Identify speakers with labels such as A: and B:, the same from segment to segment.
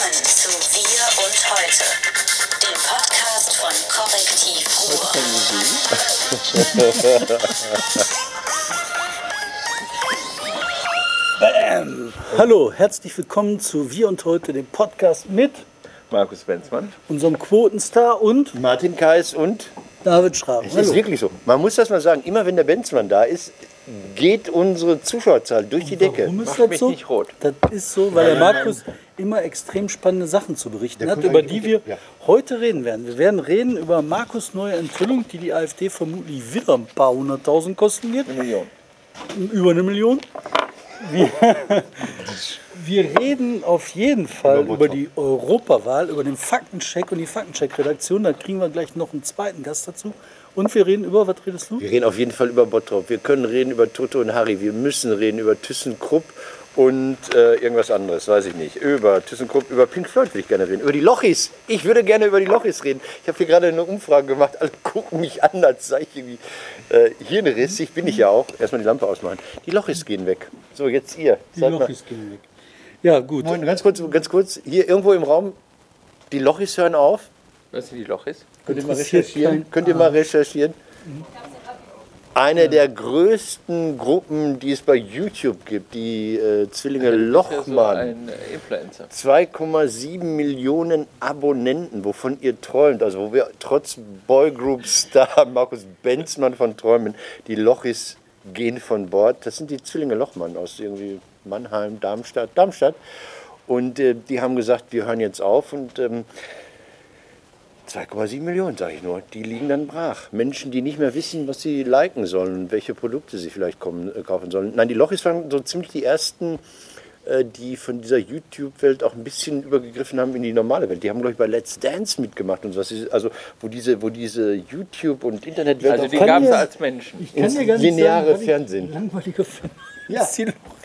A: Willkommen zu Wir und Heute, dem Podcast von Korrektiv
B: Bam. Hallo, herzlich willkommen zu Wir und Heute, dem Podcast mit
C: Markus Benzmann.
B: unserem Quotenstar und
D: Martin Kais und
B: David Schraben.
D: es ist wirklich so. Man muss das mal sagen, immer wenn der Benzmann da ist, geht unsere Zuschauerzahl durch die Decke.
B: Warum ist
C: Macht
B: das
C: mich
B: so?
C: nicht rot.
B: Das ist so, weil der Markus immer extrem spannende Sachen zu berichten
D: Der
B: hat, über die wir
D: ja.
B: heute reden werden. Wir werden reden über Markus' neue Enthüllung, die die AfD vermutlich wieder ein paar hunderttausend kosten wird.
C: Eine Million.
B: Über eine Million. Wir, wir reden auf jeden Fall
D: Über
B: über, die Europawahl, über den Faktencheck und die Faktencheck-Redaktion. Da kriegen wir gleich noch einen zweiten Gast dazu. Und wir reden über, was redest du?
D: Wir reden auf jeden Fall über Bottrop. Wir können reden über Toto und Harry. Wir müssen reden über ThyssenKrupp und äh, irgendwas anderes, weiß ich nicht. Über ThyssenKrupp, über Pink Floyd würde ich gerne reden. Über die Lochis. Ich würde gerne über die Lochis reden. Ich habe hier gerade eine Umfrage gemacht. Alle gucken mich an, als sei ich irgendwie äh, hirnrissig. Bin ich ja auch. Erstmal die Lampe ausmachen. Die Lochis gehen weg. So, jetzt ihr.
B: Die
D: Seid mal-
B: Lochis gehen weg. Ja, gut.
D: Moin, ganz kurz, ganz kurz. Hier irgendwo im Raum. Die Lochis hören auf.
C: Weißt du, wie Loch ist?
D: Könnt ihr mal recherchieren? Könnt ihr mal recherchieren? Eine der größten Gruppen, die es bei YouTube gibt, die äh, Zwillinge
C: So
D: Lochmann.
C: äh, Influencer.
D: 2,7 Millionen Abonnenten, wovon ihr träumt, also wo wir trotz Boygroup-Star Markus Benzmann von träumen, die Lochis gehen von Bord. Das sind die Zwillinge Lochmann aus irgendwie Mannheim, Darmstadt, Darmstadt. Und äh, die haben gesagt, wir hören jetzt auf und ähm, 2,7 Millionen, sage ich nur. Die liegen dann brach. Menschen, die nicht mehr wissen, was sie liken sollen und welche Produkte sie vielleicht kommen, äh, kaufen sollen. Nein, die Lochis waren so ziemlich die ersten, äh, die von dieser YouTube-Welt auch ein bisschen übergegriffen haben in die normale Welt. Die haben, glaube ich, bei Let's Dance mitgemacht und so. was. ist- Also, wo diese, wo diese YouTube- und Internetwelt
C: Also die gab es als Menschen.
B: Ich kann dir gar nicht
D: lineare
B: sagen,
D: Fernsehen.
B: Langweilige Film.
D: Ja.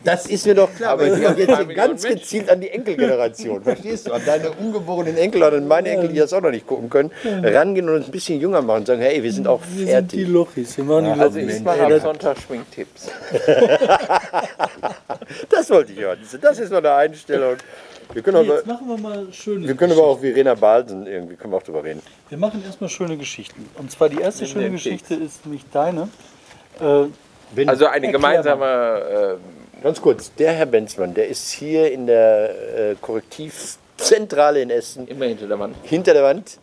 D: Das ist mir doch klar, aber ich
C: die
D: gehe
C: haben
D: jetzt ganz
C: Menschen.
D: gezielt an die Enkelgeneration, verstehst du? An deine ungeborenen Enkel und an meine Enkel, die das auch noch nicht gucken können, rangehen und uns ein bisschen jünger machen und sagen, hey, wir sind auch
B: Wir sind die
D: fertig.
B: Lochis. Wir machen die
C: Also
B: Lochis.
C: ich mache am
B: das-
C: Sonntag Schminktipps.
D: Das wollte ich hören. Das ist mal eine Einstellung. Wir können, aber,
B: Jetzt machen wir mal schöne
D: wir können aber auch Verena Balsen irgendwie, können wir auch drüber reden.
B: Wir machen erstmal schöne Geschichten. Und zwar die erste
C: Nimm
B: schöne Geschichte ist nämlich deine. Äh,
D: Wenn,
C: Also eine gemeinsame,
D: ganz kurz, der Herr Benzmann, der ist hier in der äh, Korrektivzentrale in Essen
C: äh, immer hinter der Wand.
D: hinter der Wand.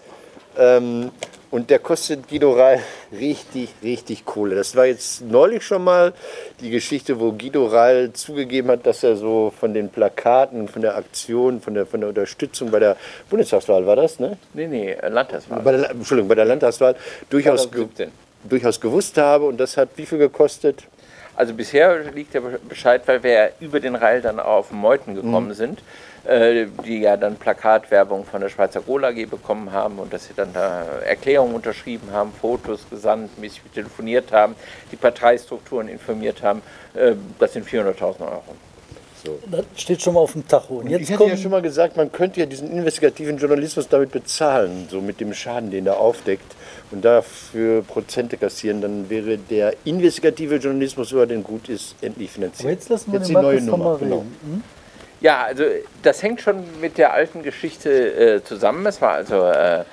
D: Ähm, und der kostet Guido Reil richtig, richtig Kohle. Das war jetzt neulich schon mal die Geschichte, wo Guido Reil zugegeben hat, dass er so von den Plakaten, von der Aktion, von der, von der Unterstützung bei der Bundestagswahl war das, ne?
C: Nee, nee, äh, Landtagswahl.
D: Bei der, Entschuldigung, bei der Landtagswahl durchaus, ge
C: 2017.
D: durchaus gewusst habe. Und das hat wie viel gekostet?
C: Also bisher liegt der Bescheid, weil wir ja über den Rail dann auf Meuten gekommen
D: Mhm.
C: sind, äh, die ja dann Plakatwerbung von der Schweizer Gola AG bekommen haben und dass sie dann da Erklärungen unterschrieben haben, Fotos gesandt, mich telefoniert haben, die Parteistrukturen informiert haben. Äh, das sind 400.000 Euro.
B: Das steht schon mal auf dem Tacho. Und
D: ich
B: jetzt
D: hatte
B: kommt
D: ja schon mal gesagt, man könnte ja diesen investigativen Journalismus damit bezahlen, so mit dem Schaden, den er aufdeckt und dafür Prozente kassieren, dann wäre der investigative Journalismus, über den gut ist, endlich finanziert.
B: Aber jetzt lassen wir
D: Jetzt
B: den
D: die neue
B: Markus
D: Nummer,
B: mal
D: genau.
B: Hm?
C: Ja, also das hängt schon mit der alten Geschichte äh, zusammen. Es war also äh,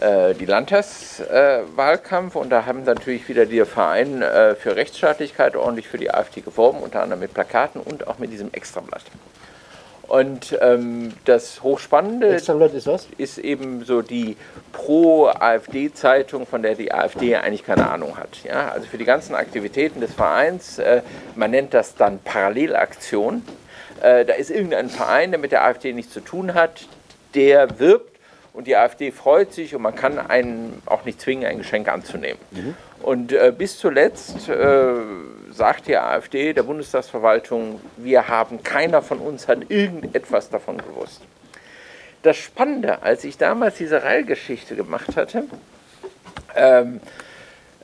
C: die Landtagswahlkampf und da haben natürlich wieder der Verein äh, für Rechtsstaatlichkeit ordentlich für die AfD geworben, unter anderem mit Plakaten und auch mit diesem Extrablatt. Und ähm, das Hochspannende
D: Extrablatt ist was?
C: ist eben so die Pro-AfD-Zeitung, von der die AfD eigentlich keine Ahnung hat. Ja? Also für die ganzen Aktivitäten des Vereins, äh, man nennt das dann Parallelaktion. Äh, da ist irgendein Verein, der mit der AfD nichts zu tun hat, der wirbt und die AfD freut sich und man kann einen auch nicht zwingen, ein Geschenk anzunehmen. Und äh, bis zuletzt äh, sagt die AfD der Bundestagsverwaltung, wir haben, keiner von uns hat irgendetwas davon gewusst. Das Spannende, als ich damals diese Reilgeschichte gemacht hatte, ähm,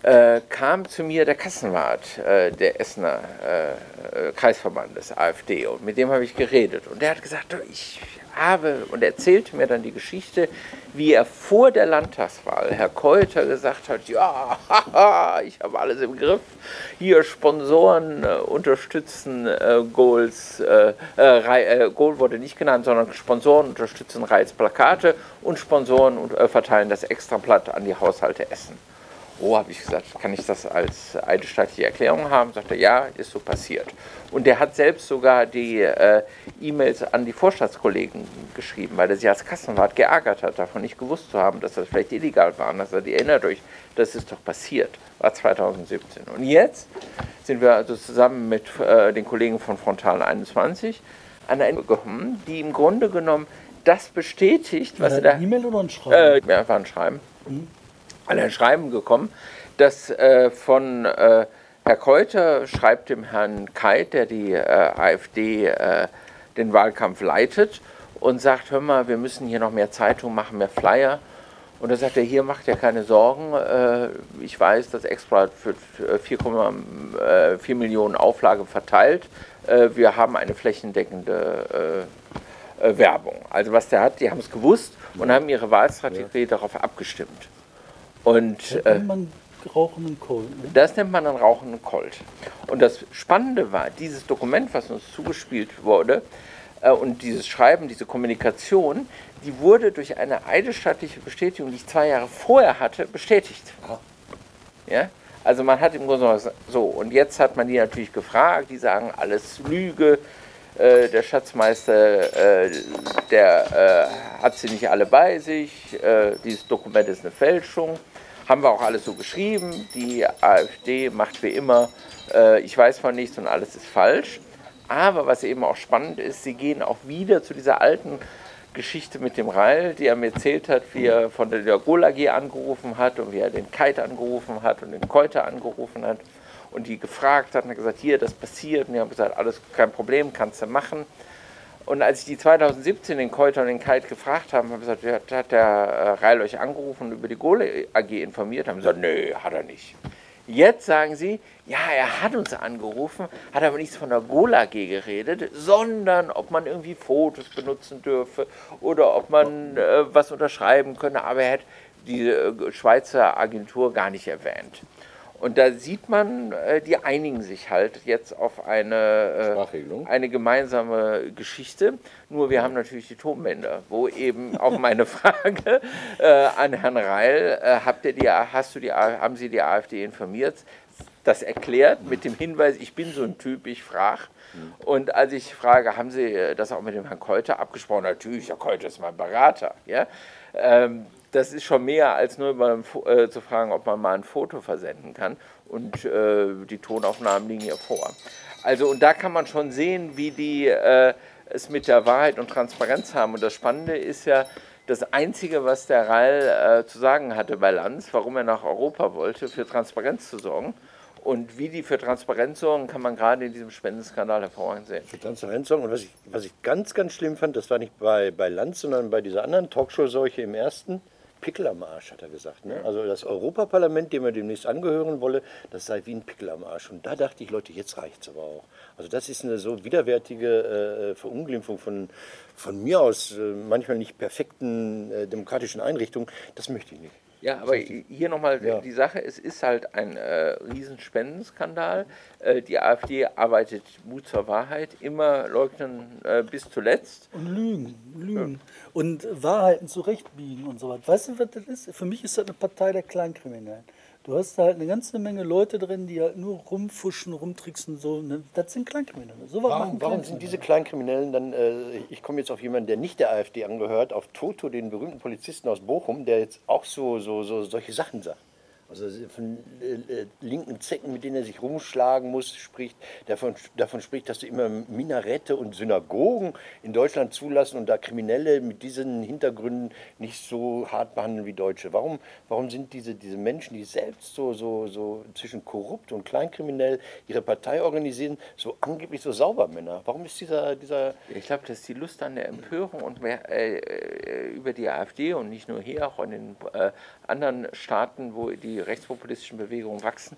C: äh, kam zu mir der Kassenwart äh, der Essener äh, äh, Kreisverbandes AfD und mit dem habe ich geredet und der hat gesagt, "Du, ich habe und erzählte mir dann die Geschichte, wie er vor der Landtagswahl, Herr Keuter, gesagt hat, ja, haha, ich habe alles im Griff, hier Sponsoren äh, unterstützen äh, Goals, äh, äh, Goal wurde nicht genannt, sondern Sponsoren unterstützen Reits Plakate und Sponsoren und, äh, verteilen das Extrablatt an die Haushalte Essen. Oh, habe ich gesagt, kann ich das als eidesstattliche Erklärung haben? Sagt er, ja, ist so passiert. Und der hat selbst sogar die äh, E-Mails an die Vorstandskollegen geschrieben, weil er sich als Kassenwart geärgert hat, davon nicht gewusst zu haben, dass das vielleicht illegal war. Und dass er die erinnert euch, das ist doch passiert. War 2017. Und jetzt sind wir also zusammen mit äh, den Kollegen von Frontal 21 an einer gekommen, die im Grunde genommen das bestätigt, was er da.
B: Eine E-Mail oder ein Schreiben?
C: Äh, ja, war ein Schreiben. Mhm ein Schreiben gekommen, das äh, von äh, Herr Keuter schreibt dem Herrn Keit, der die äh, AfD äh, den Wahlkampf leitet, und sagt, hör mal, wir müssen hier noch mehr Zeitung machen, mehr Flyer. Und da sagt er, hier macht ihr keine Sorgen. Äh, ich weiß, dass Exploit für 4,4 äh, Millionen Auflage verteilt. Wir haben eine flächendeckende Werbung. Also was der hat, die haben es gewusst und haben ihre Wahlstrategie ja. darauf abgestimmt. Und,
B: das nennt man rauchenden Colt. Ne?
C: Das nennt man einen rauchenden Colt. Und das Spannende war, dieses Dokument, was uns zugespielt wurde, äh, und dieses Schreiben, diese Kommunikation, die wurde durch eine eidesstattliche Bestätigung, die ich zwei Jahre vorher hatte, bestätigt. Ja? Also man hat im Grunde so, und jetzt hat man die natürlich gefragt, die sagen, alles Lüge, äh, der Schatzmeister, äh, der äh, hat sie nicht alle bei sich, äh, dieses Dokument ist eine Fälschung. Haben wir auch alles so geschrieben. Die AfD macht wie immer, äh, ich weiß von nichts und alles ist falsch. Aber was eben auch spannend ist, sie gehen auch wieder zu dieser alten Geschichte mit dem Reil, die er mir erzählt hat, wie er von der Gol AG angerufen hat und wie er den Kite angerufen hat und den Keuter angerufen hat und die gefragt hat und gesagt, hier, das passiert. Und die haben gesagt, alles kein Problem, kannst du machen. Und als ich die 2017 den Keuter und den Kite gefragt habe, habe ich gesagt, hat der äh, Reil euch angerufen und über die Gole AG informiert? Haben gesagt, nö, hat er nicht. Jetzt sagen sie, ja, er hat uns angerufen, hat aber nichts von der Gola AG geredet, sondern ob man irgendwie Fotos benutzen dürfe oder ob man äh, was unterschreiben könne, aber er hat die äh, Schweizer Agentur gar nicht erwähnt. Und da sieht man, äh, die einigen sich halt jetzt auf eine, äh, eine gemeinsame Geschichte. Nur wir haben natürlich die Tonbänder, wo eben auf meine Frage äh, an Herrn Reil, habt ihr die, hast du die, haben Sie die AfD informiert? Das erklärt mit dem Hinweis, ich bin so ein Typ, ich frage. Und als ich frage, haben Sie das auch mit dem Herrn Keuter abgesprochen? Natürlich, Herr Keuter ist mein Berater. Ja? Ähm, das ist schon mehr als nur mal, äh, zu fragen, ob man mal ein Foto versenden kann. Und äh, die Tonaufnahmen liegen hier vor. Also, und da kann man schon sehen, wie die äh, es mit der Wahrheit und Transparenz haben. Und das Spannende ist ja, das Einzige, was der Rall äh, zu sagen hatte bei Lanz, warum er nach Europa wollte, für Transparenz zu sorgen. Und wie die für Transparenz sorgen, kann man gerade in diesem Spendenskandal hervorragend sehen.
D: Für Transparenz sorgen. Und was ich, was ich ganz, ganz schlimm fand, das war nicht bei, bei Lanz, sondern bei dieser anderen Talkshow-Seuche im ersten Pickel am Arsch, hat er gesagt. Ne? Also das Europaparlament, dem er demnächst angehören wolle, das sei wie ein Pickel am Arsch. Und da dachte ich, Leute, jetzt reicht es aber auch. Also das ist eine so widerwärtige äh, Verunglimpfung von, von mir aus äh, manchmal nicht perfekten äh, demokratischen Einrichtungen. Das möchte ich nicht.
C: Ja, aber hier nochmal ja. die Sache, es ist halt ein äh, Riesenspendenskandal. Äh, die AfD arbeitet Mut zur Wahrheit, immer leugnen äh, bis zuletzt.
B: Und lügen, lügen. Ja. Und Wahrheiten zurechtbiegen und so weiter. Weißt du, was das ist? Für mich ist das eine Partei der Kleinkriminellen. Du hast da halt eine ganze Menge Leute drin, die halt nur rumfuschen, rumtricksen. So, ne? Das sind Kleinkriminelle. So
D: warum, warum sind diese Kleinkriminellen dann, äh, ich komme jetzt auf jemanden, der nicht der AfD angehört, auf Toto, den berühmten Polizisten aus Bochum, der jetzt auch so, so, so solche Sachen sagt. Also von äh, äh, linken Zecken, mit denen er sich rumschlagen muss, spricht. Davon, davon spricht, dass du immer Minarette und Synagogen in Deutschland zulassen und da Kriminelle mit diesen Hintergründen nicht so hart behandeln wie Deutsche. Warum, warum sind diese, diese Menschen, die selbst so, so, so zwischen korrupt und kleinkriminell ihre Partei organisieren, so angeblich so Saubermänner? Warum ist dieser... dieser
C: ich glaube, das ist die Lust an der Empörung und mehr, äh, äh, über die AfD und nicht nur hier, auch in den äh, anderen Staaten, wo die rechtspopulistischen Bewegungen wachsen.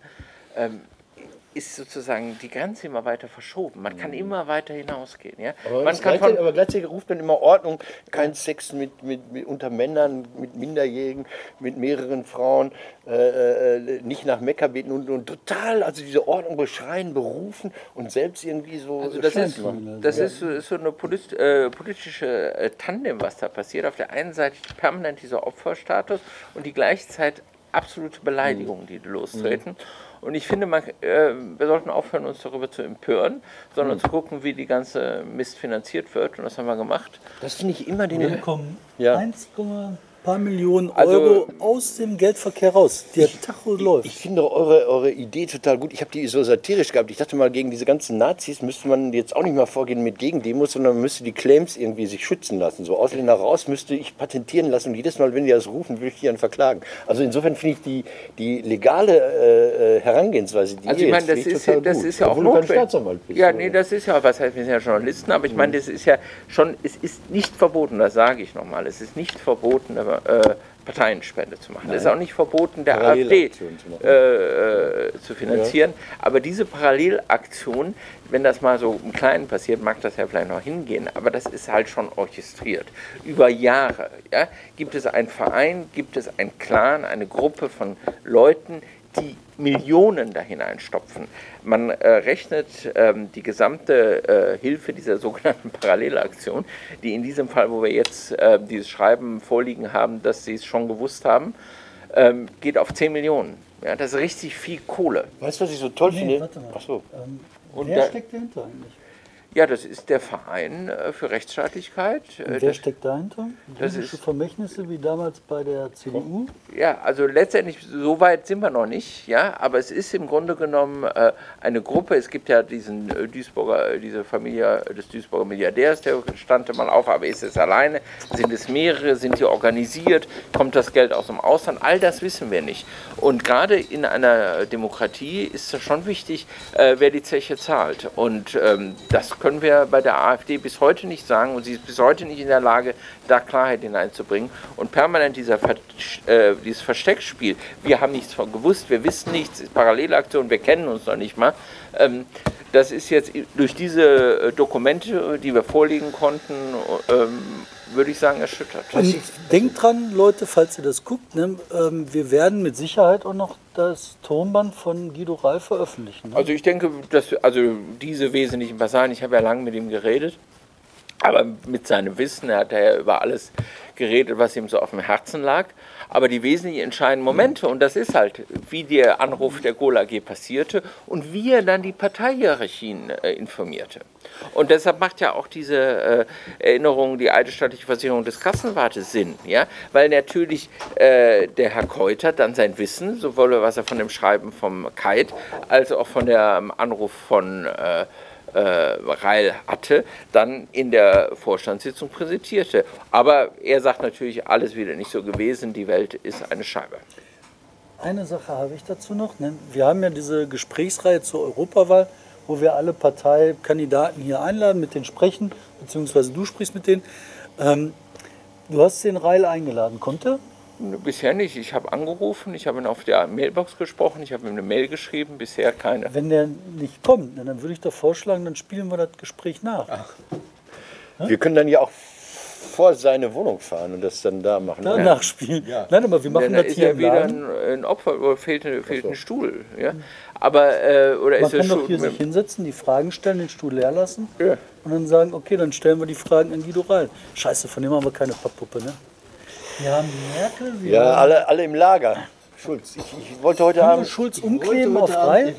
C: Ähm, ist sozusagen die Grenze immer weiter verschoben. Man kann immer weiter hinausgehen. Ja?
D: Mhm. Aber,
C: Man kann
D: gleichzeitig, aber gleichzeitig ruft dann immer Ordnung, kein Sex mit, mit, mit unter Männern, mit Minderjährigen, mit mehreren Frauen, äh, äh, nicht nach Mekka beten und, und total, also diese Ordnung beschreien, berufen und selbst irgendwie so
C: Also das ist, das ist, so- ist so eine polit, äh, politische äh, Tandem, was da passiert. Auf der einen Seite permanent dieser Opferstatus und die gleichzeitig absolute Beleidigungen, die lostreten. Und ich finde, man, äh, wir sollten aufhören, uns darüber zu empören, sondern zu gucken, wie die ganze Mist finanziert wird. Und das haben wir gemacht.
D: Das finde ich immer den.
B: bekommen
D: Ja.
B: 1, paar Millionen
C: Also-
B: Euro aus dem Geldverkehr raus. Der Tacho läuft.
D: Ich finde eure, eure Idee total gut. Ich habe die so satirisch gehabt. Ich dachte mal, gegen diese ganzen Nazis müsste man jetzt auch nicht mal vorgehen mit Gegendemos, sondern man müsste die Claims irgendwie sich schützen lassen. So Ausländer raus müsste ich patentieren lassen und jedes Mal, wenn die das rufen, würde ich die dann verklagen. Also insofern finde ich die, die legale äh, äh, Herangehensweise, die
C: Also ich meine, das ist, ja,
D: total
C: das
D: gut.
C: ist ja auch notwendig.
D: Bist.
C: Ja,
D: oder?
C: nee, das ist ja, was heißt, wir sind ja Journalisten, aber ich meine, das ist ja schon, es ist nicht verboten, das sage ich nochmal, es ist nicht verboten, äh, Parteienspende zu machen. Es ist auch nicht verboten, der AfD
D: zu
C: äh, äh, zu finanzieren. Aber diese Parallelaktion, wenn das mal so im Kleinen passiert, mag das ja vielleicht noch hingehen, aber das ist halt schon orchestriert. Über Jahre ja, gibt es einen Verein, gibt es einen Clan, eine Gruppe von Leuten, die Millionen da hineinstopfen. Man äh, rechnet ähm, die gesamte äh, Hilfe dieser sogenannten Parallelaktion, die in diesem Fall, wo wir jetzt äh, dieses Schreiben vorliegen haben, dass sie es schon gewusst haben, ähm, geht auf 10 Millionen. Ja, das ist richtig viel Kohle.
D: Weißt du, was ich so toll
B: Nee,
D: finde?
B: warte mal.
D: Ach so.
B: Ähm,
C: Und
B: wer
C: da-
B: steckt dahinter eigentlich?
C: Ja, das ist der Verein äh, für Rechtsstaatlichkeit. Äh,
B: Und wer steckt dahinter?
C: das
B: Jüdische
C: ist-
B: Vermächtnisse wie damals bei der CDU?
C: Ja, also letztendlich, so weit sind wir noch nicht, ja, aber es ist im Grunde genommen äh, eine Gruppe, es gibt ja diesen äh, Duisburger, diese Familie des Duisburger Milliardärs, der stand mal auf, aber ist es alleine, sind es mehrere, sind die organisiert, kommt das Geld aus dem Ausland, all das wissen wir nicht. Und gerade in einer Demokratie ist es schon wichtig, äh, wer die Zeche zahlt. Und ähm, das können wir bei der AfD bis heute nicht sagen und sie ist bis heute nicht in der Lage, da Klarheit hineinzubringen. Und permanent dieser Ver äh, dieses Versteckspiel, wir haben nichts von gewusst, wir wissen nichts, Parallelaktion, wir kennen uns noch nicht mal. Ähm, das ist jetzt durch diese äh, Dokumente, die wir vorlegen konnten, ähm, würde ich sagen, erschüttert.
B: Und denkt dran, Leute, falls ihr das guckt, ne, ähm, wir werden mit Sicherheit auch noch das Tonband von Guido Reif veröffentlichen. Ne?
C: Also ich denke, dass also diese wesentlichen Passagen, ich habe ja lange mit ihm geredet, aber mit seinem Wissen, er hat ja über alles geredet, was ihm so auf dem Herzen lag. Aber die wesentlich entscheidenden Momente, und das ist halt, wie der Anruf der Gola AG passierte und wie er dann die Parteihierarchien äh, informierte. Und deshalb macht ja auch diese äh, Erinnerung, die eidesstattliche Versicherung des Kassenwartes Sinn, ja? weil natürlich äh, der Herr Keuter dann sein Wissen, sowohl was er von dem Schreiben vom Kite, als auch von dem Anruf von äh, Reil hatte, dann in der Vorstandssitzung präsentierte. Aber er sagt natürlich, alles wieder nicht so gewesen, die Welt ist eine Scheibe.
B: Eine Sache habe ich dazu noch. Ne? Wir haben ja diese Gesprächsreihe zur Europawahl, wo wir alle Parteikandidaten hier einladen, mit denen sprechen, beziehungsweise du sprichst mit denen. Ähm, du hast den Reil eingeladen. Kommt er?
C: Bisher nicht. Ich habe angerufen, ich habe ihn auf der Mailbox gesprochen, ich habe ihm eine Mail geschrieben, bisher keine.
B: Wenn der nicht kommt, ne, dann würde ich doch vorschlagen, dann spielen wir das Gespräch nach.
D: Wir können dann ja auch vor seine Wohnung fahren und das dann da machen.
B: Da nachspielen. Nein, aber wir machen
C: Denn da
B: das
C: ist
B: hier
C: ja
B: im
C: wieder
B: Laden.
C: ein, ein Opfer, oder fehlt, fehlt ein Stuhl. Ja? Aber, äh, oder
B: Man
C: ist
B: kann doch hier sich hinsetzen, die Fragen stellen, den Stuhl leer lassen
C: Ja.
B: und dann sagen, okay, dann stellen wir die Fragen an Guido Reil. Scheiße, von dem haben wir keine Papppuppe, ne? Wir haben Merkel, wir
D: Ja,
B: haben
D: alle, alle im Lager. Schulz, ich, ich wollte heute
B: Können wir
D: Abend.
B: Schulz
D: ich wollte
B: umkleben
D: heute
B: auf
D: Abend-
B: Reil.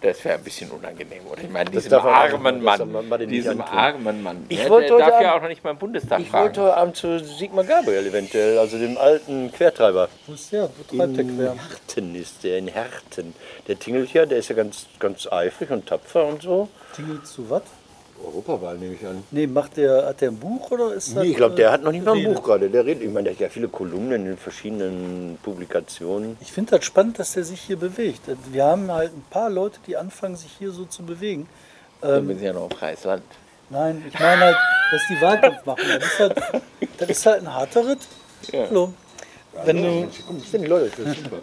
C: Das wäre ein bisschen unangenehm, oder? Ich meine,
D: Das
C: diesem armen Mann,
D: man
C: diesem armen Mann.
D: Ich
C: ja,
D: wollte
C: der
D: heute
C: darf ja
D: Abend-
C: auch noch nicht mal im Bundestag
D: Ich
C: fragen.
D: wollte heute Abend zu Sigmar Gabriel eventuell, also dem alten Quertreiber.
B: Wo ist der? Wo treibt der
D: In
B: quer?
D: Herten ist der, in Herten. Der tingelt ja, der ist ja ganz, ganz eifrig und tapfer und so.
B: Tingelt zu was?
D: Europawahl nehme ich an.
B: Nee, macht der, hat der ein Buch oder ist das?
D: Nee, ich glaube, der hat noch nicht mal ein
B: Rede?
D: Buch gerade. Der redet, ich meine, der hat ja viele Kolumnen in verschiedenen Publikationen.
B: Ich finde das spannend, dass der sich hier bewegt. Wir haben halt ein paar Leute, die anfangen, sich hier so zu bewegen.
C: Dann sind sie ja noch auf freies Land.
B: Nein, ich meine halt, dass die Wahlkampf machen. Das ist halt, das ist halt ein harter Ritt.
C: Ja.
B: Hallo. Wenn du,
D: Komm, das sind die Leute, das ist super.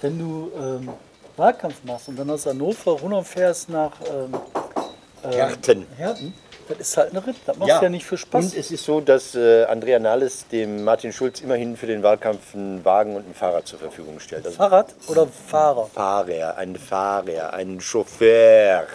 B: wenn du ähm, Wahlkampf machst und dann aus Hannover runterfährst nach ähm,
D: Herten.
B: Herten, das ist halt eine Ritt. Das machst du ja nicht für Spaß.
D: Und es ist so, dass äh, Andrea Nahles dem Martin Schulz immerhin für den Wahlkampf einen Wagen und ein Fahrrad zur Verfügung stellt. Also
B: Fahrrad oder Fahrer?
D: Fahrer, ein Fahrer, ein Chauffeur.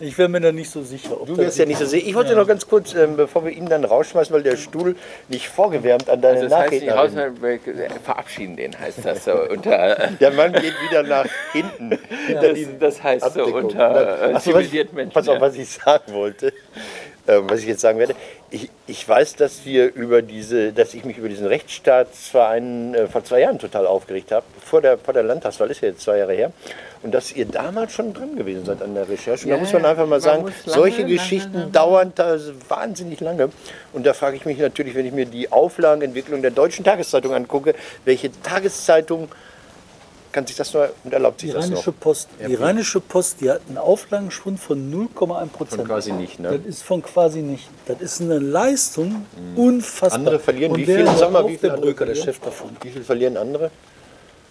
B: Ich wäre mir da nicht so sicher. Ob
D: Du
B: das
D: wirst ja nicht so sehen. Ich wollte noch ganz kurz, ähm, bevor wir ihn dann rausschmeißen, weil der Stuhl nicht vorgewärmt an deine
C: Also das heißt raus,
D: Nachrednerin.
C: wir verabschieden den, heißt das so unter.
D: Der Mann geht wieder nach hinten.
C: Das, das heißt so
D: Abdeckung.
C: unter äh,
D: so, was,
C: zivilisierten Menschen.
D: pass auf,
C: ja.
D: was ich sagen wollte, was ich jetzt sagen werde. Ich, ich weiß, dass wir über diese, dass ich mich über diesen Rechtsstaatsverein äh, vor zwei Jahren total aufgeregt habe. Vor der, vor der Landtagswahl ist ja jetzt zwei Jahre her. Und dass ihr damals schon dran gewesen seid an der Recherche. Und
C: Ja,
D: da muss man einfach mal
C: Man
D: sagen,
C: lange,
D: solche
C: lange,
D: Geschichten
C: lange.
D: dauern da wahnsinnig lange. Und da frage ich mich natürlich, wenn ich mir die Auflagenentwicklung der deutschen Tageszeitung angucke, welche Tageszeitung kann sich das nur und erlaubt sich
B: Die
D: das noch?
B: Rheinische Post. Die Rheinische Post, die hat einen Auflagenschwund von 0,1 Prozent.
D: Von quasi nicht, ne?
B: Das ist von quasi nicht. Das ist eine Leistung, unfassbar.
D: Andere verlieren
B: Und
D: wie viel? Sag mal, wie viel
B: der Bröker, der
D: verlieren?
B: Chef davon.
D: Wie viel verlieren andere?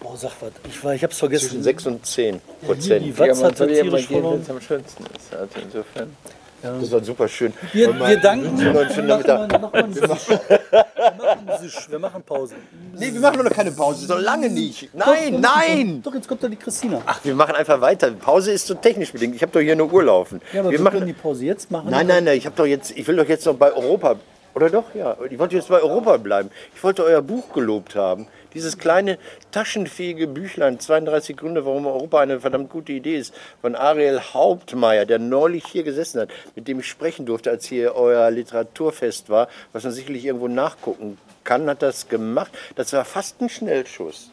B: Boah, sag was. Ich, war, ich hab's vergessen.
D: Zwischen 6 und 10
B: die
D: Prozent.
C: Ja,
B: Watz
C: man
B: hat
C: mal
B: tierisch
C: gehen, wenn
B: verloren.
C: es am schönsten ist. Also insofern.
D: Das war super schön.
B: Wir, wir danken.
D: noch
B: Wir machen
D: Nachmittag.
B: mal- wir machen mal einen Sisch. Wir machen einen Sisch. Wir machen Pause.
D: Nee, wir machen noch keine Pause, so lange nicht. Nein, nein!
B: Doch, jetzt kommt doch die Christina.
D: Ach, wir machen einfach weiter. Pause ist so technisch bedingt. Ich habe doch hier nur Uhr laufen.
B: Ja, aber
D: wir
B: wir,
D: machen,
B: können die Pause jetzt machen.
D: nein, nein, nein, ich doch jetzt, ich will doch jetzt noch bei Europa. Oder doch, ja. Ich wollte jetzt bei Europa bleiben. Ich wollte euer Buch gelobt haben. Dieses kleine taschenfähige Büchlein, 32 Gründe, warum Europa eine verdammt gute Idee ist, von Ariel Hauptmeier, der neulich hier gesessen hat, mit dem ich sprechen durfte, als hier euer Literaturfest war, was man sicherlich irgendwo nachgucken kann, hat das gemacht. Das war fast ein Schnellschuss.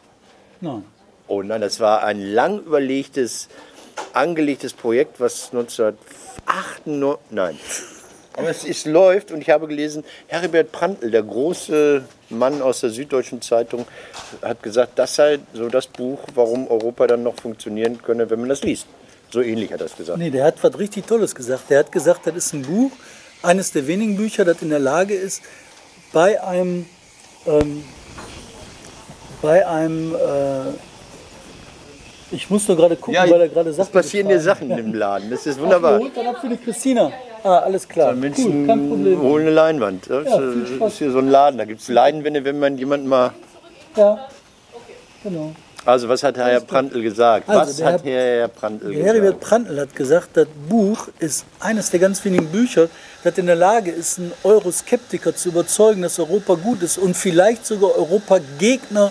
B: Nein.
D: Oh nein, das war ein lang überlegtes, angelegtes Projekt, was 1998, nein. Aber es, es läuft und ich habe gelesen, Heribert Prantl, der große Mann aus der Süddeutschen Zeitung, hat gesagt, das sei so das Buch, warum Europa dann noch funktionieren könne, wenn man das liest. So ähnlich hat er es gesagt.
B: Nee, der hat was richtig Tolles gesagt. Der hat gesagt, das ist ein Buch, eines der wenigen Bücher, das in der Lage ist, bei einem, ähm, bei einem, äh, ich muss nur gerade gucken, weil er gerade
D: es
B: sagt,
D: passieren hier Sachen im Laden. Das ist wunderbar.
B: Holt dann ab für die Christina. Ah, alles klar. Cool, kein Problem.
D: holen eine Leinwand. Das
B: Ja, viel
D: ist,
B: Spaß.
D: ist hier so ein Laden. Da gibt es Leinwände, wenn man jemanden mal
B: Ja, genau.
D: Also, was hat Herr Prantl gesagt?
B: Also,
D: was
B: der
D: hat
B: Herr-
D: Herr Prantl
B: Heribert
D: gesagt?
B: Prantl hat gesagt, das Buch ist eines der ganz wenigen Bücher, das in der Lage ist, einen Euroskeptiker zu überzeugen, dass Europa gut ist und vielleicht sogar Europa-Gegner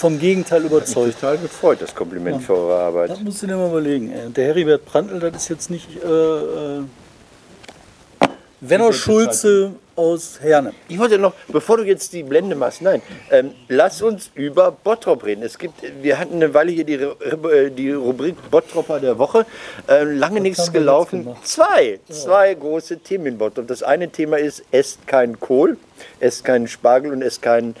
B: vom Gegenteil überzeugt.
D: Total gefreut, das Kompliment für eure Arbeit.
B: Das musst du dir mal überlegen. Ey. Der Heribert Prantl, das ist jetzt nicht äh, äh, Werner Schulze aus Herne.
D: Ich wollte noch, bevor du jetzt die Blende machst, nein, ähm, lass uns über Bottrop reden. Es gibt, wir hatten eine Weile hier die, äh, die Rubrik Bottropper der Woche. Äh, lange nichts gelaufen. Zwei, zwei große Themen in Bottrop. Das eine Thema ist, esst kein Kohl, esst keinen Spargel und esst keinen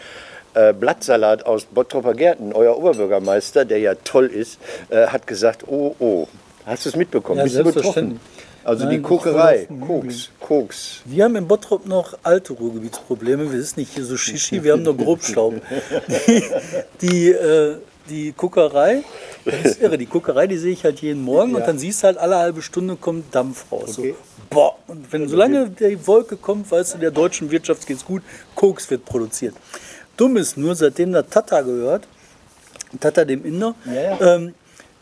D: äh, Blattsalat aus Bottropper Gärten. Euer Oberbürgermeister, der ja toll ist, äh, hat gesagt, oh, oh. Hast du es mitbekommen?
B: Ja,
D: Bist du betroffen? Also
B: Nein,
D: die Kokerei, Koks, Koks.
B: Wir haben in Bottrop noch alte Ruhrgebietsprobleme. Wir sind nicht hier so Shishi, wir haben nur Grobstaub. Die, die, äh, die Kuckerei, das ist irre. Die Kuckerei, die sehe ich halt jeden Morgen und dann siehst du halt alle halbe Stunde kommt Dampf raus.
D: Okay.
B: So, boah. Und wenn solange die Wolke kommt, weißt du, der deutschen Wirtschaft geht's gut, Koks wird produziert. Dumm ist nur, seitdem der Tata gehört, Tata dem Inder,
D: Ja,
B: Ähm,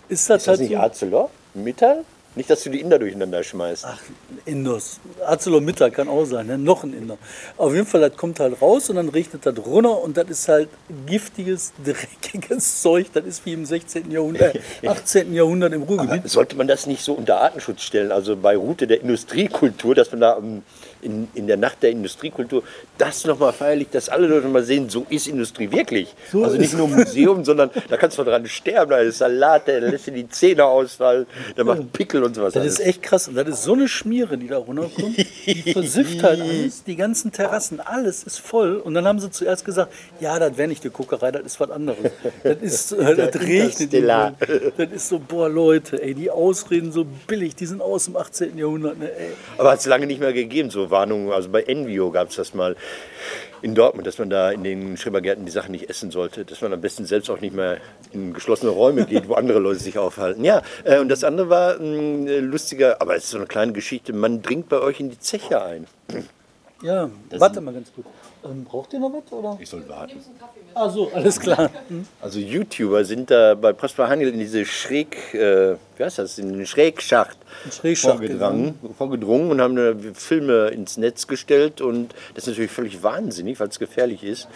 B: ist das,
D: Ist das
B: halt
D: nicht Arcelor? Mittal? Nicht, dass du die Inder durcheinander schmeißt.
B: Ach, Indus. ArcelorMittal kann auch sein, ne? noch ein Inder. Auf jeden Fall, das kommt halt raus und dann regnet das runter und das ist halt giftiges, dreckiges Zeug. Das ist wie im 16. Jahrhundert, äh, 18. Jahrhundert im Ruhrgebiet.
D: Sollte man das nicht so unter Artenschutz stellen, also bei Route der Industriekultur, dass man da ähm, in, in der Nacht der Industriekultur das nochmal feierlich, dass alle Leute mal sehen, so ist Industrie wirklich.
B: So
D: also nicht nur ein Museum, sondern da kannst du dran sterben, da ist Salat, der lässt dir die Zähne ausfallen, der macht Pickel und sowas.
B: Das
D: alles.
B: ist echt krass. Und das ist so eine Schmiere, die da runterkommt. Die versifft halt alles. Die ganzen Terrassen, alles ist voll. Und dann haben sie zuerst gesagt, ja, das wäre nicht die Kuckerei, das ist was anderes. Das ist, äh, das regnet. Das ist so, boah, Leute, ey, die Ausreden so billig, die sind aus dem 18. Jahrhundert. Ne.
D: Aber hat es lange nicht mehr gegeben. So Warnungen. Also bei Envio gab es das mal in Dortmund, dass man da in den Schrebergärten die Sachen nicht essen sollte, dass man am besten selbst auch nicht mehr in geschlossene Räume geht, wo andere Leute sich aufhalten. Ja, äh, und das andere war ein lustiger, aber es ist so eine kleine Geschichte, man dringt bei euch in die Zeche ein.
B: Ja, warte mal ganz gut. Ähm, braucht ihr noch was? Oder?
D: Ich soll warten.
B: Ah, so, alles klar.
D: Also YouTuber sind da bei Prosper Hangel in diese Schräg, äh, wie heißt das, in den Schrägschacht,
B: Schrägschacht
D: vorgedrungen, vorgedrungen und haben da Filme ins Netz gestellt und das ist natürlich völlig wahnsinnig, weil es gefährlich ist.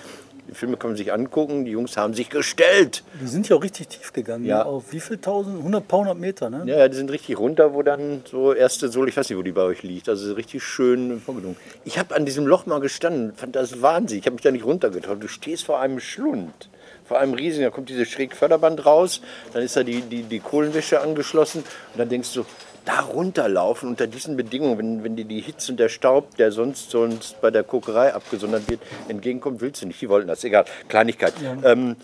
D: Die Filme kann man sich angucken, die Jungs haben sich gestellt.
B: Die sind ja auch richtig tief gegangen.
D: Ja.
B: Auf wie viel tausend? 100, paar hundert Meter, ne?
D: Ja, die sind richtig runter, wo dann so erste Sohle, ich weiß nicht, wo die bei euch liegt, also richtig schön vorgedrungen. Ich habe an diesem Loch mal gestanden, fand das Wahnsinn. Ich habe mich da nicht runtergetraut. Du stehst vor einem Schlund, vor einem riesigen, da kommt diese Schrägförderband raus, dann ist da die, die, die Kohlenwäsche angeschlossen und dann denkst du, da runterlaufen unter diesen Bedingungen, wenn, wenn dir die Hitze und der Staub, der sonst, sonst bei der Kokerei abgesondert wird, entgegenkommt, willst du nicht. Die wollten das, egal, Kleinigkeit. Ähm,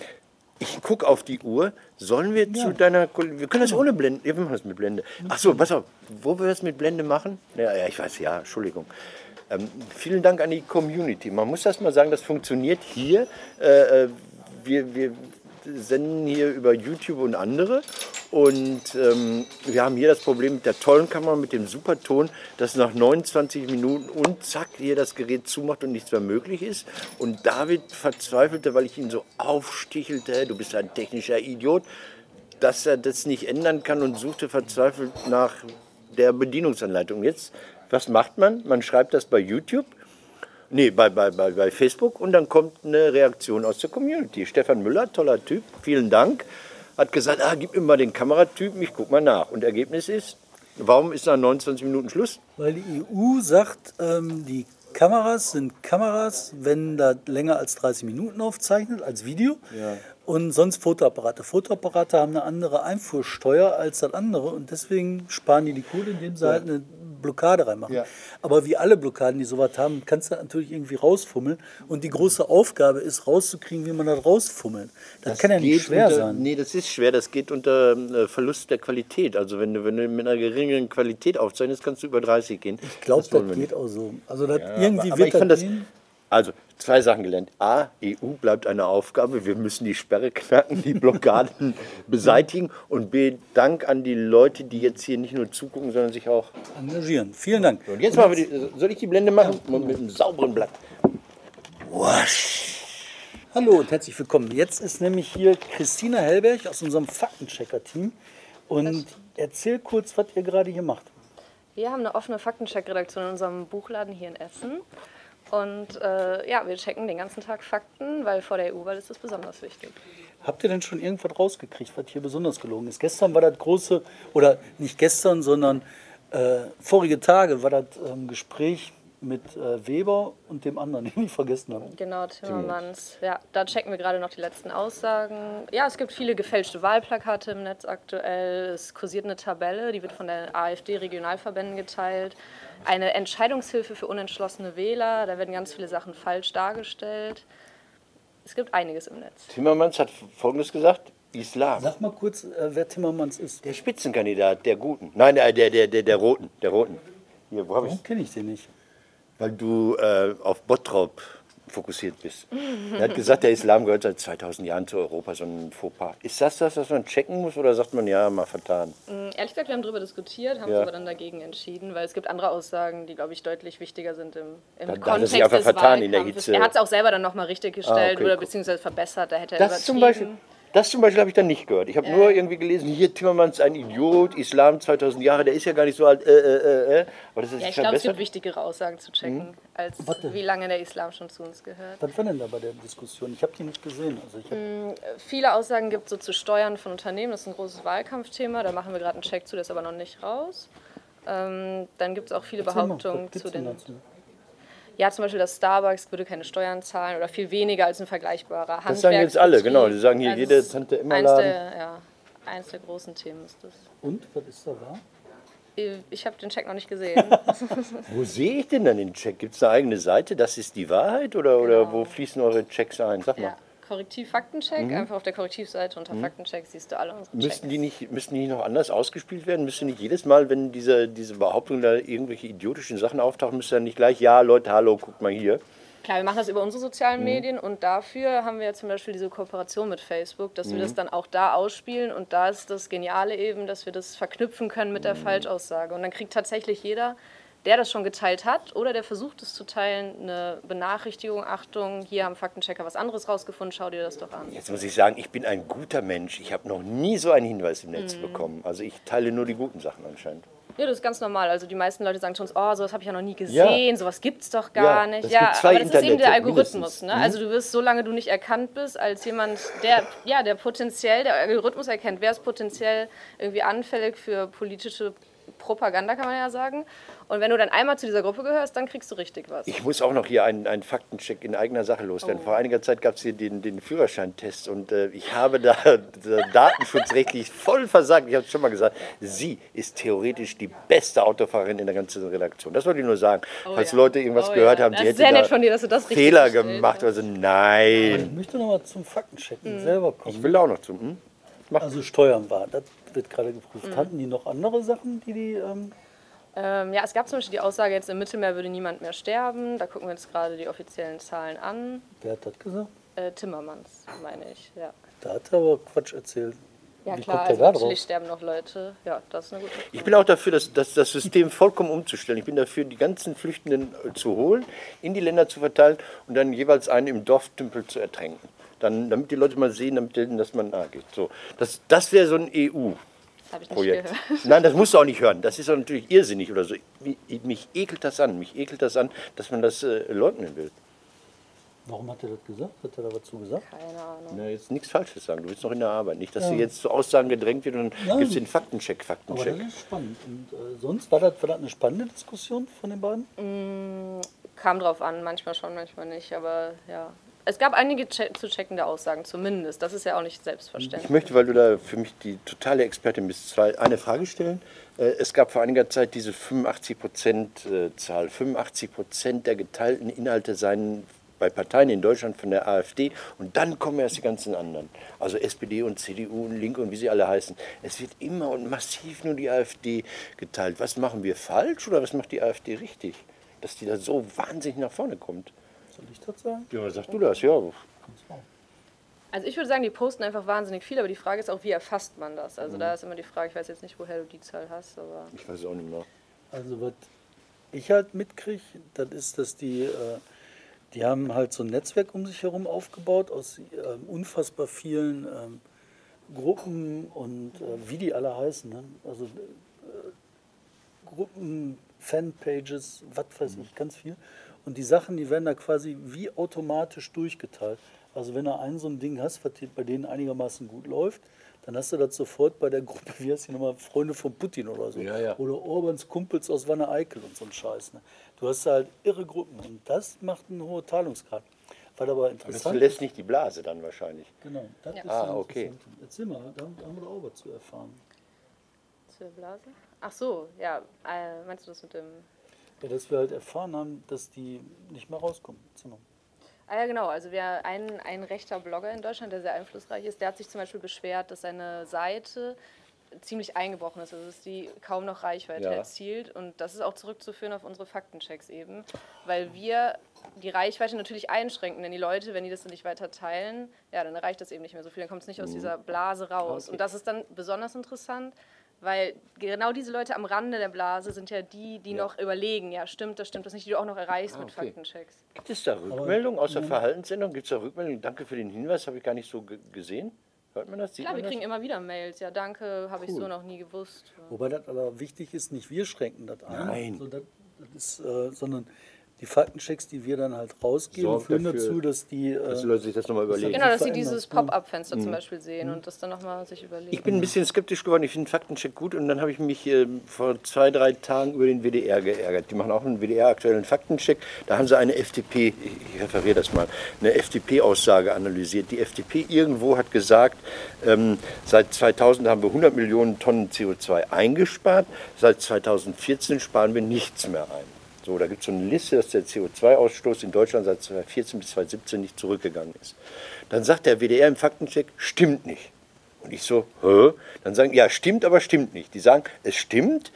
D: ich gucke auf die Uhr. Sollen wir zu deiner Kollegin. Wir können das ohne Blende. Ja, wir machen das mit Blende. Ach so, pass auf. Wo wir das mit Blende machen? Ja, ja ich weiß, ja, Entschuldigung. Ähm, vielen Dank an die Community. Man muss das mal sagen, das funktioniert hier. Äh, äh, wir, wir senden hier über YouTube und andere. Und ähm, wir haben hier das Problem mit der tollen Kamera, mit dem super Ton, dass nach 29 Minuten und zack hier das Gerät zumacht und nichts mehr möglich ist. Und David verzweifelte, weil ich ihn so aufstichelte, du bist ein technischer Idiot, dass er das nicht ändern kann und suchte verzweifelt nach der Bedienungsanleitung. Jetzt, was macht man? Man schreibt das bei YouTube Nee, bei, bei, bei, bei Facebook und dann kommt eine Reaktion aus der Community. Stefan Müller, toller Typ, vielen Dank, hat gesagt, ah, gib mir mal den Kameratypen, ich guck mal nach. Und Ergebnis ist, warum ist nach 29 Minuten Schluss?
B: Weil die EU sagt, ähm, die Kameras sind Kameras, wenn da länger als 30 Minuten aufzeichnet, als Video. Und sonst Fotoapparate. Fotoapparate haben eine andere Einfuhrsteuer als das andere und deswegen sparen die die Kohle, indem sie halt eine Blockade reinmachen.
D: Ja.
B: Aber wie alle Blockaden, die sowas haben, kannst du das natürlich irgendwie rausfummeln. Und die große Aufgabe ist, rauszukriegen, wie man das rausfummelt. Das, kann ja nicht schwer
D: unter,
B: sein.
D: Nee, das ist schwer. Das geht unter äh, Verlust der Qualität. Also wenn du, wenn du mit einer geringeren Qualität aufzeichnest, kannst du über 30 gehen.
B: Ich glaube, das,
D: wir
B: geht
D: nicht.
B: auch so. Also das irgendwie
D: aber
B: wird
D: ich
B: das
D: das. Also zwei Sachen gelernt. A, EU bleibt eine Aufgabe. Wir müssen die Sperre knacken, die Blockaden beseitigen. Und B, Dank an die Leute, die jetzt hier nicht nur zugucken, sondern sich auch.
B: engagieren. Vielen Dank.
D: Und jetzt machen wir die, soll ich die Blende machen? Mit einem sauberen Blatt.
B: Hallo und herzlich willkommen. Jetzt ist nämlich hier Christina Hellberg aus unserem Faktenchecker-Team. Und erzähl kurz, was ihr gerade hier macht.
E: Wir haben eine offene Faktencheck-Redaktion in unserem Buchladen hier in Essen. Und äh, ja, wir checken den ganzen Tag Fakten, weil vor der EU-Wahl ist das besonders wichtig.
B: Habt ihr denn schon irgendwas rausgekriegt, was hier besonders gelogen ist? Gestern war das große, oder nicht gestern, sondern äh, vorige Tage war das ähm, Gespräch mit äh, Weber und dem anderen, den ich vergessen habe.
E: Genau, Timmermans. Ja, da checken wir gerade noch die letzten Aussagen. Ja, es gibt viele gefälschte Wahlplakate im Netz aktuell. Es kursiert eine Tabelle, die wird von der AfD-Regionalverbänden geteilt. Eine Entscheidungshilfe für unentschlossene Wähler. Da werden ganz viele Sachen falsch dargestellt. Es gibt einiges im Netz.
D: Timmermans hat Folgendes gesagt: Islam.
B: Sag mal kurz, äh, wer Timmermans ist.
D: Der Spitzenkandidat der Guten. Nein, der, der, der, der, der Roten. Der Roten. Hier, wo habe ich
B: kenne ich den nicht?
D: Weil du äh, auf Bottrop fokussiert bist. Er hat gesagt, der Islam gehört seit 2000 Jahren zu Europa, so ein Fauxpas. Ist das das, was man checken muss oder sagt man, ja, mal vertan?
E: Mm, Ehrlich gesagt, wir haben darüber diskutiert, haben
D: Ja.
E: uns aber dann dagegen entschieden, weil es gibt andere Aussagen, die, glaube ich, deutlich wichtiger sind im, im
D: Da- da hat er
E: Kontext
D: sich einfach
E: des
D: vertan in der. Hitze.
E: Er hat es auch selber dann nochmal richtig gestellt
D: okay,
E: oder beziehungsweise verbessert. Da hätte er
D: Das zum. Beispiel, das zum Beispiel habe ich dann nicht gehört. Ich habe nur irgendwie gelesen, hier Timmermans ein Idiot, Islam 2000 Jahre, der ist ja gar nicht so alt, äh, äh, äh, äh. Aber das ist
E: Ja, ich glaube, es gibt wichtigere Aussagen zu checken,
D: Mhm.
E: als
B: Warte.
E: wie lange der Islam schon zu uns gehört.
B: Was war denn da bei der Diskussion? Ich habe die nicht gesehen. Also ich hab,
E: Viele Aussagen gibt es so zu Steuern von Unternehmen, das ist ein großes Wahlkampfthema, da machen wir gerade einen Check zu, der ist aber noch nicht raus. Ähm, dann gibt es auch viele Behauptungen zu den
B: dazu?
E: Ja, zum Beispiel, dass Starbucks würde keine Steuern zahlen oder viel weniger als ein vergleichbarer
D: Das sagen jetzt alle, genau. Die sagen hier,
E: Also
D: jede Tante immer
E: eins
D: Laden.
E: der, ja, eins der großen Themen ist das.
B: Und, was ist da wahr?
E: Ich habe den Check noch nicht gesehen.
D: Wo sehe ich denn dann den Check? Gibt es eine eigene Seite? Das ist die Wahrheit? Oder, oder
E: Genau.
D: wo fließen eure Checks ein? Sag mal.
E: ja, Korrektiv Faktencheck. Einfach auf der Korrektivseite unter Faktencheck siehst du alle unsere Checks.
D: Müssten die, nicht, müssten die nicht noch anders ausgespielt werden? Müsste nicht jedes Mal, wenn diese, diese Behauptung da irgendwelche idiotischen Sachen auftauchen, müsste dann nicht gleich, ja Leute, hallo, guckt mal hier.
E: Klar, wir machen das über unsere sozialen Medien und dafür haben wir ja zum Beispiel diese Kooperation mit Facebook, dass wir das dann auch da ausspielen und da ist das Geniale eben, dass wir das verknüpfen können mit der Falschaussage und dann kriegt tatsächlich jeder, der das schon geteilt hat oder der versucht es zu teilen, eine Benachrichtigung, Achtung, hier haben Faktenchecker was anderes rausgefunden, schau dir das doch an.
D: Jetzt muss ich sagen, ich bin ein guter Mensch. Ich habe noch nie so einen Hinweis im Netz bekommen. Also ich teile nur die guten Sachen anscheinend.
E: Ja, das ist ganz normal. Also die meisten Leute sagen schon, oh, sowas habe ich ja noch nie gesehen, sowas gibt es doch gar
D: Ja,
E: nicht. Ja, aber das ist eben der Algorithmus. Ne? Also du wirst, solange du nicht erkannt bist, als jemand, der, ja, der potenziell, der Algorithmus erkennt, wer ist potenziell irgendwie anfällig für politische Propaganda, kann man ja sagen. Und wenn du dann einmal zu dieser Gruppe gehörst, dann kriegst du richtig was.
D: Ich muss auch noch hier einen, einen Faktencheck in eigener Sache loswerden. Vor einiger Zeit gab es hier den, den Führerscheintest und äh, ich habe da, da datenschutzrechtlich voll versagt. Ich habe es schon mal gesagt, sie ist theoretisch die beste Autofahrerin in der ganzen Redaktion. Das wollte ich nur sagen. Falls
E: ja.
D: Leute irgendwas
E: Oh
D: gehört
E: ja.
D: haben,
E: Das
D: die
E: ist
D: hätte
E: sehr
D: da
E: nett von dir, dass du das richtig
D: Fehler
E: gestellt
D: gemacht.
E: hast.
D: Also nein.
B: Ich möchte noch mal zum Faktenchecken
E: Mhm.
B: selber kommen.
D: Ich will auch noch zum. Hm?
B: Also Steuern war, das wird gerade
E: Mhm.
B: geprüft. Hatten die noch andere Sachen, die die... Ähm,
E: Ähm, ja, es gab zum Beispiel die Aussage, jetzt im Mittelmeer würde niemand mehr sterben. Da gucken wir uns gerade die offiziellen Zahlen an.
B: wer hat das gesagt?
E: Äh, Timmermans, meine ich, ja.
B: Da hat er aber Quatsch erzählt.
E: Ja
B: Wie
E: klar,
B: kommt der
E: also natürlich sterben noch Leute. Ja, das ist eine gute Frage.
D: Ich bin auch dafür, das, das, das System vollkommen umzustellen. Ich bin dafür, die ganzen Flüchtenden äh, zu holen, in die Länder zu verteilen und dann jeweils einen im Dorftümpel zu ertränken. Dann, damit die Leute mal sehen, damit, dass man ah, geht. So, das, das wäre so ein EU.
E: Das habe ich nicht
D: Projekt.
E: gehört.
D: Nein, das musst du auch nicht hören. Das ist natürlich irrsinnig oder so. Mich, mich ekelt das an. Mich ekelt das an, dass man das äh, leugnen will.
B: Warum hat er das gesagt? Hat er da was zu gesagt?
E: Keine Ahnung.
D: Na, jetzt nichts Falsches sagen. Du bist noch in der Arbeit. Nicht, dass
B: Ja.
D: du jetzt zu Aussagen gedrängt wird und dann gibt es den Faktencheck,
B: Aber
D: Faktencheck.
B: das ist spannend. Und äh, sonst war das, war das eine spannende Diskussion von den beiden?
E: Kam drauf an, manchmal schon, manchmal nicht. Aber ja. Es gab einige che zu checkende Aussagen, zumindest. Das ist ja auch nicht
D: Ich
E: selbstverständlich.
D: möchte, weil du da für mich die totale Expertin bist, eine Frage stellen. Äh, Es gab vor einiger Zeit diese 85-Prozent-Zahl. 85 Prozent der geteilten Inhalte seien bei Parteien in Deutschland von der AfD und dann kommen erst die ganzen anderen. Also SPD und CDU und Linke und wie sie alle heißen. Es wird immer und massiv nur die AfD geteilt. Was machen wir falsch oder was macht die AfD richtig? Dass die da so wahnsinnig nach vorne kommt.
B: Soll ich das sagen?
D: Ja, sag du das, ja.
E: Also ich würde sagen, die posten einfach wahnsinnig viel, aber die Frage ist auch, wie erfasst man das? Also
D: Mhm.
E: da ist immer die Frage, ich weiß jetzt nicht, woher du die Zahl hast, aber
D: Ich weiß es auch nicht mehr.
B: Also was ich halt mitkriege, das ist, dass die, äh, die haben halt so ein Netzwerk um sich herum aufgebaut aus ähm, unfassbar vielen ähm, Gruppen und äh, wie die alle heißen. Ne? Also äh, Gruppen, Fanpages, was weiß ich, ganz viel. Und die Sachen, die werden da quasi wie automatisch durchgeteilt. Also wenn du ein so ein Ding hast, was bei denen einigermaßen gut läuft, dann hast du das sofort bei der Gruppe, wie heißt die nochmal, Freunde von Putin oder so.
D: Ja, ja.
B: Oder Orbans Kumpels aus Wanne Eickel und so ein Scheiß. Ne? Du hast halt irre Gruppen und das macht einen hohen Teilungsgrad. Was aber
D: Das
B: interessant
D: verlässt nicht die Blase dann wahrscheinlich.
B: Genau, das
E: Ja.
B: ist
D: Ah, okay.
B: interessant. Erzähl mal, da haben da haben wir auch was zu erfahren.
E: zur Blase? Ach so, ja, äh, meinst du das mit dem
B: Ja, dass wir halt erfahren haben, dass die nicht mehr rauskommen. Mal.
E: Ah ja, genau. Also wir, ein, ein rechter Blogger in Deutschland, der sehr einflussreich ist, der hat sich zum Beispiel beschwert, dass seine Seite ziemlich eingebrochen ist, also dass die kaum noch Reichweite
D: Ja.
E: erzielt. Und das ist auch zurückzuführen auf unsere Faktenchecks eben, weil wir die Reichweite natürlich einschränken, denn die Leute, wenn die das dann nicht weiter teilen, ja, dann erreicht das eben nicht mehr so viel, dann kommt es nicht aus dieser Blase raus.
D: Okay.
E: Und das ist dann besonders interessant, weil genau diese Leute am Rande der Blase sind ja die, die noch überlegen, ja, stimmt das, stimmt das nicht, die du auch noch erreichst mit
D: okay.
E: Faktenchecks.
D: Gibt es da Rückmeldungen außer Verhaltensänderung? Gibt es da Rückmeldungen? Danke für den Hinweis, habe ich gar nicht so ge gesehen. Hört man das? Sieht
E: Klar, wir
D: man
E: kriegen
D: das?
E: immer wieder Mails. Ja, danke, habe ich so noch nie gewusst.
B: Wobei das aber wichtig ist, nicht wir schränken das ein,
D: Nein.
B: So, das, das ist, äh, sondern die Faktenchecks, die wir dann halt rausgeben,
D: Sorgt
B: führen
D: dafür,
B: dazu, dass die. Äh,
D: Dass die Leute sich das nochmal überlegen.
E: Genau, dass sie dieses? Pop-up-Fenster zum Beispiel sehen und das dann nochmal sich überlegen.
D: Ich bin ein bisschen skeptisch geworden. Ich finde Faktencheck gut und dann habe ich mich äh, vor zwei, drei Tagen über den WDR geärgert. Die machen auch einen WDR-aktuellen Faktencheck. Da haben sie eine FDP, ich ich referiere das mal, eine FDP-Aussage analysiert. Die FDP irgendwo hat gesagt, ähm, seit 2000 haben wir 100 Millionen Tonnen CO2 eingespart, seit 2014 sparen wir nichts mehr ein. So, da gibt es so eine Liste, dass der CO2-Ausstoß in Deutschland seit 2014 bis 2017 nicht zurückgegangen ist. Dann sagt der WDR im Faktencheck, stimmt nicht. Und ich so, hä? Dann sagen, ja, stimmt, aber stimmt nicht. Die sagen, es stimmt,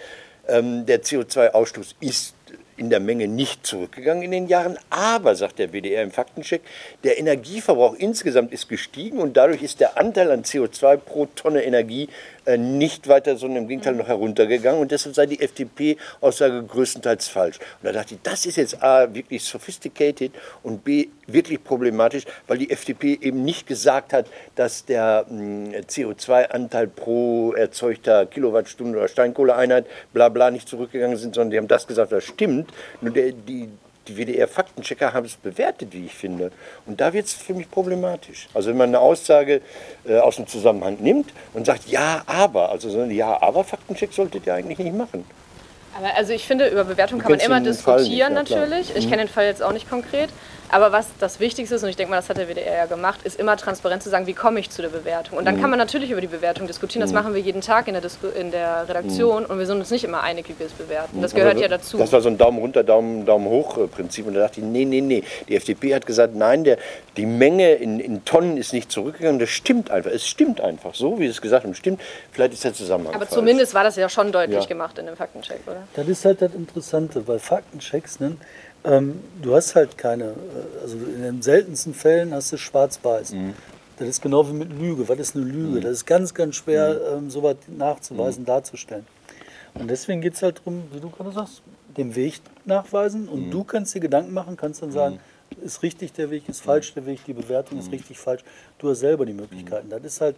D: ähm, der CO2-Ausstoß ist in der Menge nicht zurückgegangen in den Jahren, aber, sagt der WDR im Faktencheck, der Energieverbrauch insgesamt ist gestiegen und dadurch ist der Anteil an CO2 pro Tonne Energie nicht weiter, sondern im Gegenteil noch heruntergegangen und deshalb sei die FDP-Aussage größtenteils falsch. Und da dachte ich, das ist jetzt A, wirklich sophisticated und B, wirklich problematisch, weil die FDP eben nicht gesagt hat, dass der mh, CO2-Anteil pro erzeugter Kilowattstunde oder Steinkohleeinheit bla bla nicht zurückgegangen sind, sondern die haben das gesagt, das stimmt. Nur der, die, die WDR-Faktenchecker haben es bewertet, wie ich finde. Und da wird es für mich problematisch. Also wenn man eine Aussage äh, aus dem Zusammenhang nimmt und sagt, ja, aber, also so ein Ja, aber Faktencheck solltet ihr eigentlich nicht machen.
E: Aber also ich finde, über Bewertung kann man immer
D: nicht,
E: diskutieren
D: klar. Mhm.
E: natürlich. Ich kenne den Fall jetzt auch nicht konkret. Aber was das Wichtigste ist, und ich denke mal, das hat der WDR ja gemacht, ist immer transparent zu sagen, wie komme ich zu der Bewertung. Und dann
D: Mhm.
E: kann man natürlich über die Bewertung diskutieren. Das machen wir jeden Tag in der, Disku in der Redaktion und wir sind uns nicht immer einig, wie wir es bewerten. Das gehört ja dazu.
D: Mhm. Das war so ein Daumen runter, Daumen, Daumen hoch äh, Prinzip. Und da dachte ich, nee, nee, nee. Die FDP hat gesagt, nein, der, die Menge in, in Tonnen ist nicht zurückgegangen. Das stimmt einfach. Es stimmt einfach. So, wie es gesagt haben, stimmt. Vielleicht ist der Zusammenhang
E: Aber
D: falsch.
E: zumindest war das ja schon deutlich
D: Ja.
E: gemacht in dem Faktencheck, oder?
B: Das ist halt das Interessante, weil Faktenchecks, ne, ähm, du hast halt keine, äh, also in den seltensten Fällen hast du schwarz-weiß. Das ist genau wie mit Lüge. Was ist eine Lüge? Das ist ganz, ganz schwer, ähm, sowas nachzuweisen, darzustellen. Und deswegen geht es halt darum, wie du gerade sagst, den Weg nachweisen und du kannst dir Gedanken machen, kannst dann sagen, ist richtig der Weg, ist falsch der Weg, die Bewertung ist richtig, falsch. Du hast selber die Möglichkeiten. Das ist halt,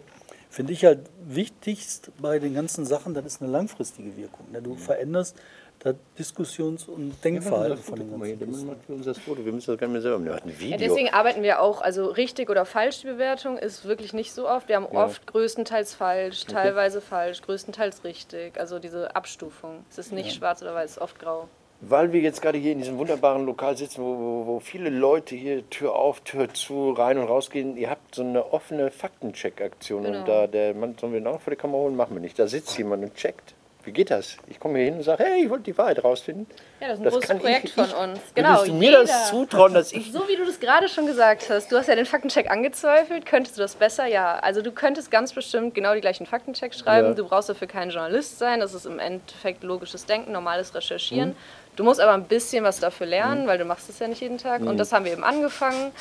B: finde ich halt wichtigst bei den ganzen Sachen, das ist eine langfristige Wirkung. Ne? Du veränderst das Diskussions- und Denkverhalten von den
D: mal der
B: ganzen
D: für uns das Foto. Wir müssen das gar nicht mehr selber machen. Der ein
E: Ja,
D: Video.
E: deswegen arbeiten wir auch, also richtig oder falsch die Bewertung ist wirklich nicht so oft. Wir haben oft größtenteils falsch, teilweise falsch, größtenteils richtig. Also diese Abstufung. Es ist nicht schwarz oder weiß, es ist oft grau.
D: Weil wir jetzt gerade hier in diesem wunderbaren Lokal sitzen, wo, wo, wo viele Leute hier Tür auf, Tür zu, rein und rausgehen, ihr habt so eine offene Faktencheck-Aktion.
E: Genau.
D: Und da der Mann, sollen wir den auch vor die Kamera holen? Machen wir nicht. Da sitzt jemand und checkt. Wie geht das? Ich komme hier hin und sage, hey, ich wollte die Wahrheit rausfinden.
E: Ja, das ist ein großes
D: kann
E: Projekt
D: ich,
E: von uns. Genau,
D: Würdest du mir
E: jeder.
D: das zutrauen, dass ich...
E: So wie du das gerade schon gesagt hast, du hast ja den Faktencheck angezweifelt, könntest du das besser? Ja. Also du könntest ganz bestimmt genau die gleichen Faktenchecks schreiben.
D: Ja.
E: Du brauchst dafür kein Journalist sein. Das ist im Endeffekt logisches Denken, normales Recherchieren.
D: Mhm.
E: Du musst aber ein bisschen was dafür lernen, weil du machst es ja nicht jeden Tag.
D: Mhm.
E: Und das haben wir eben angefangen.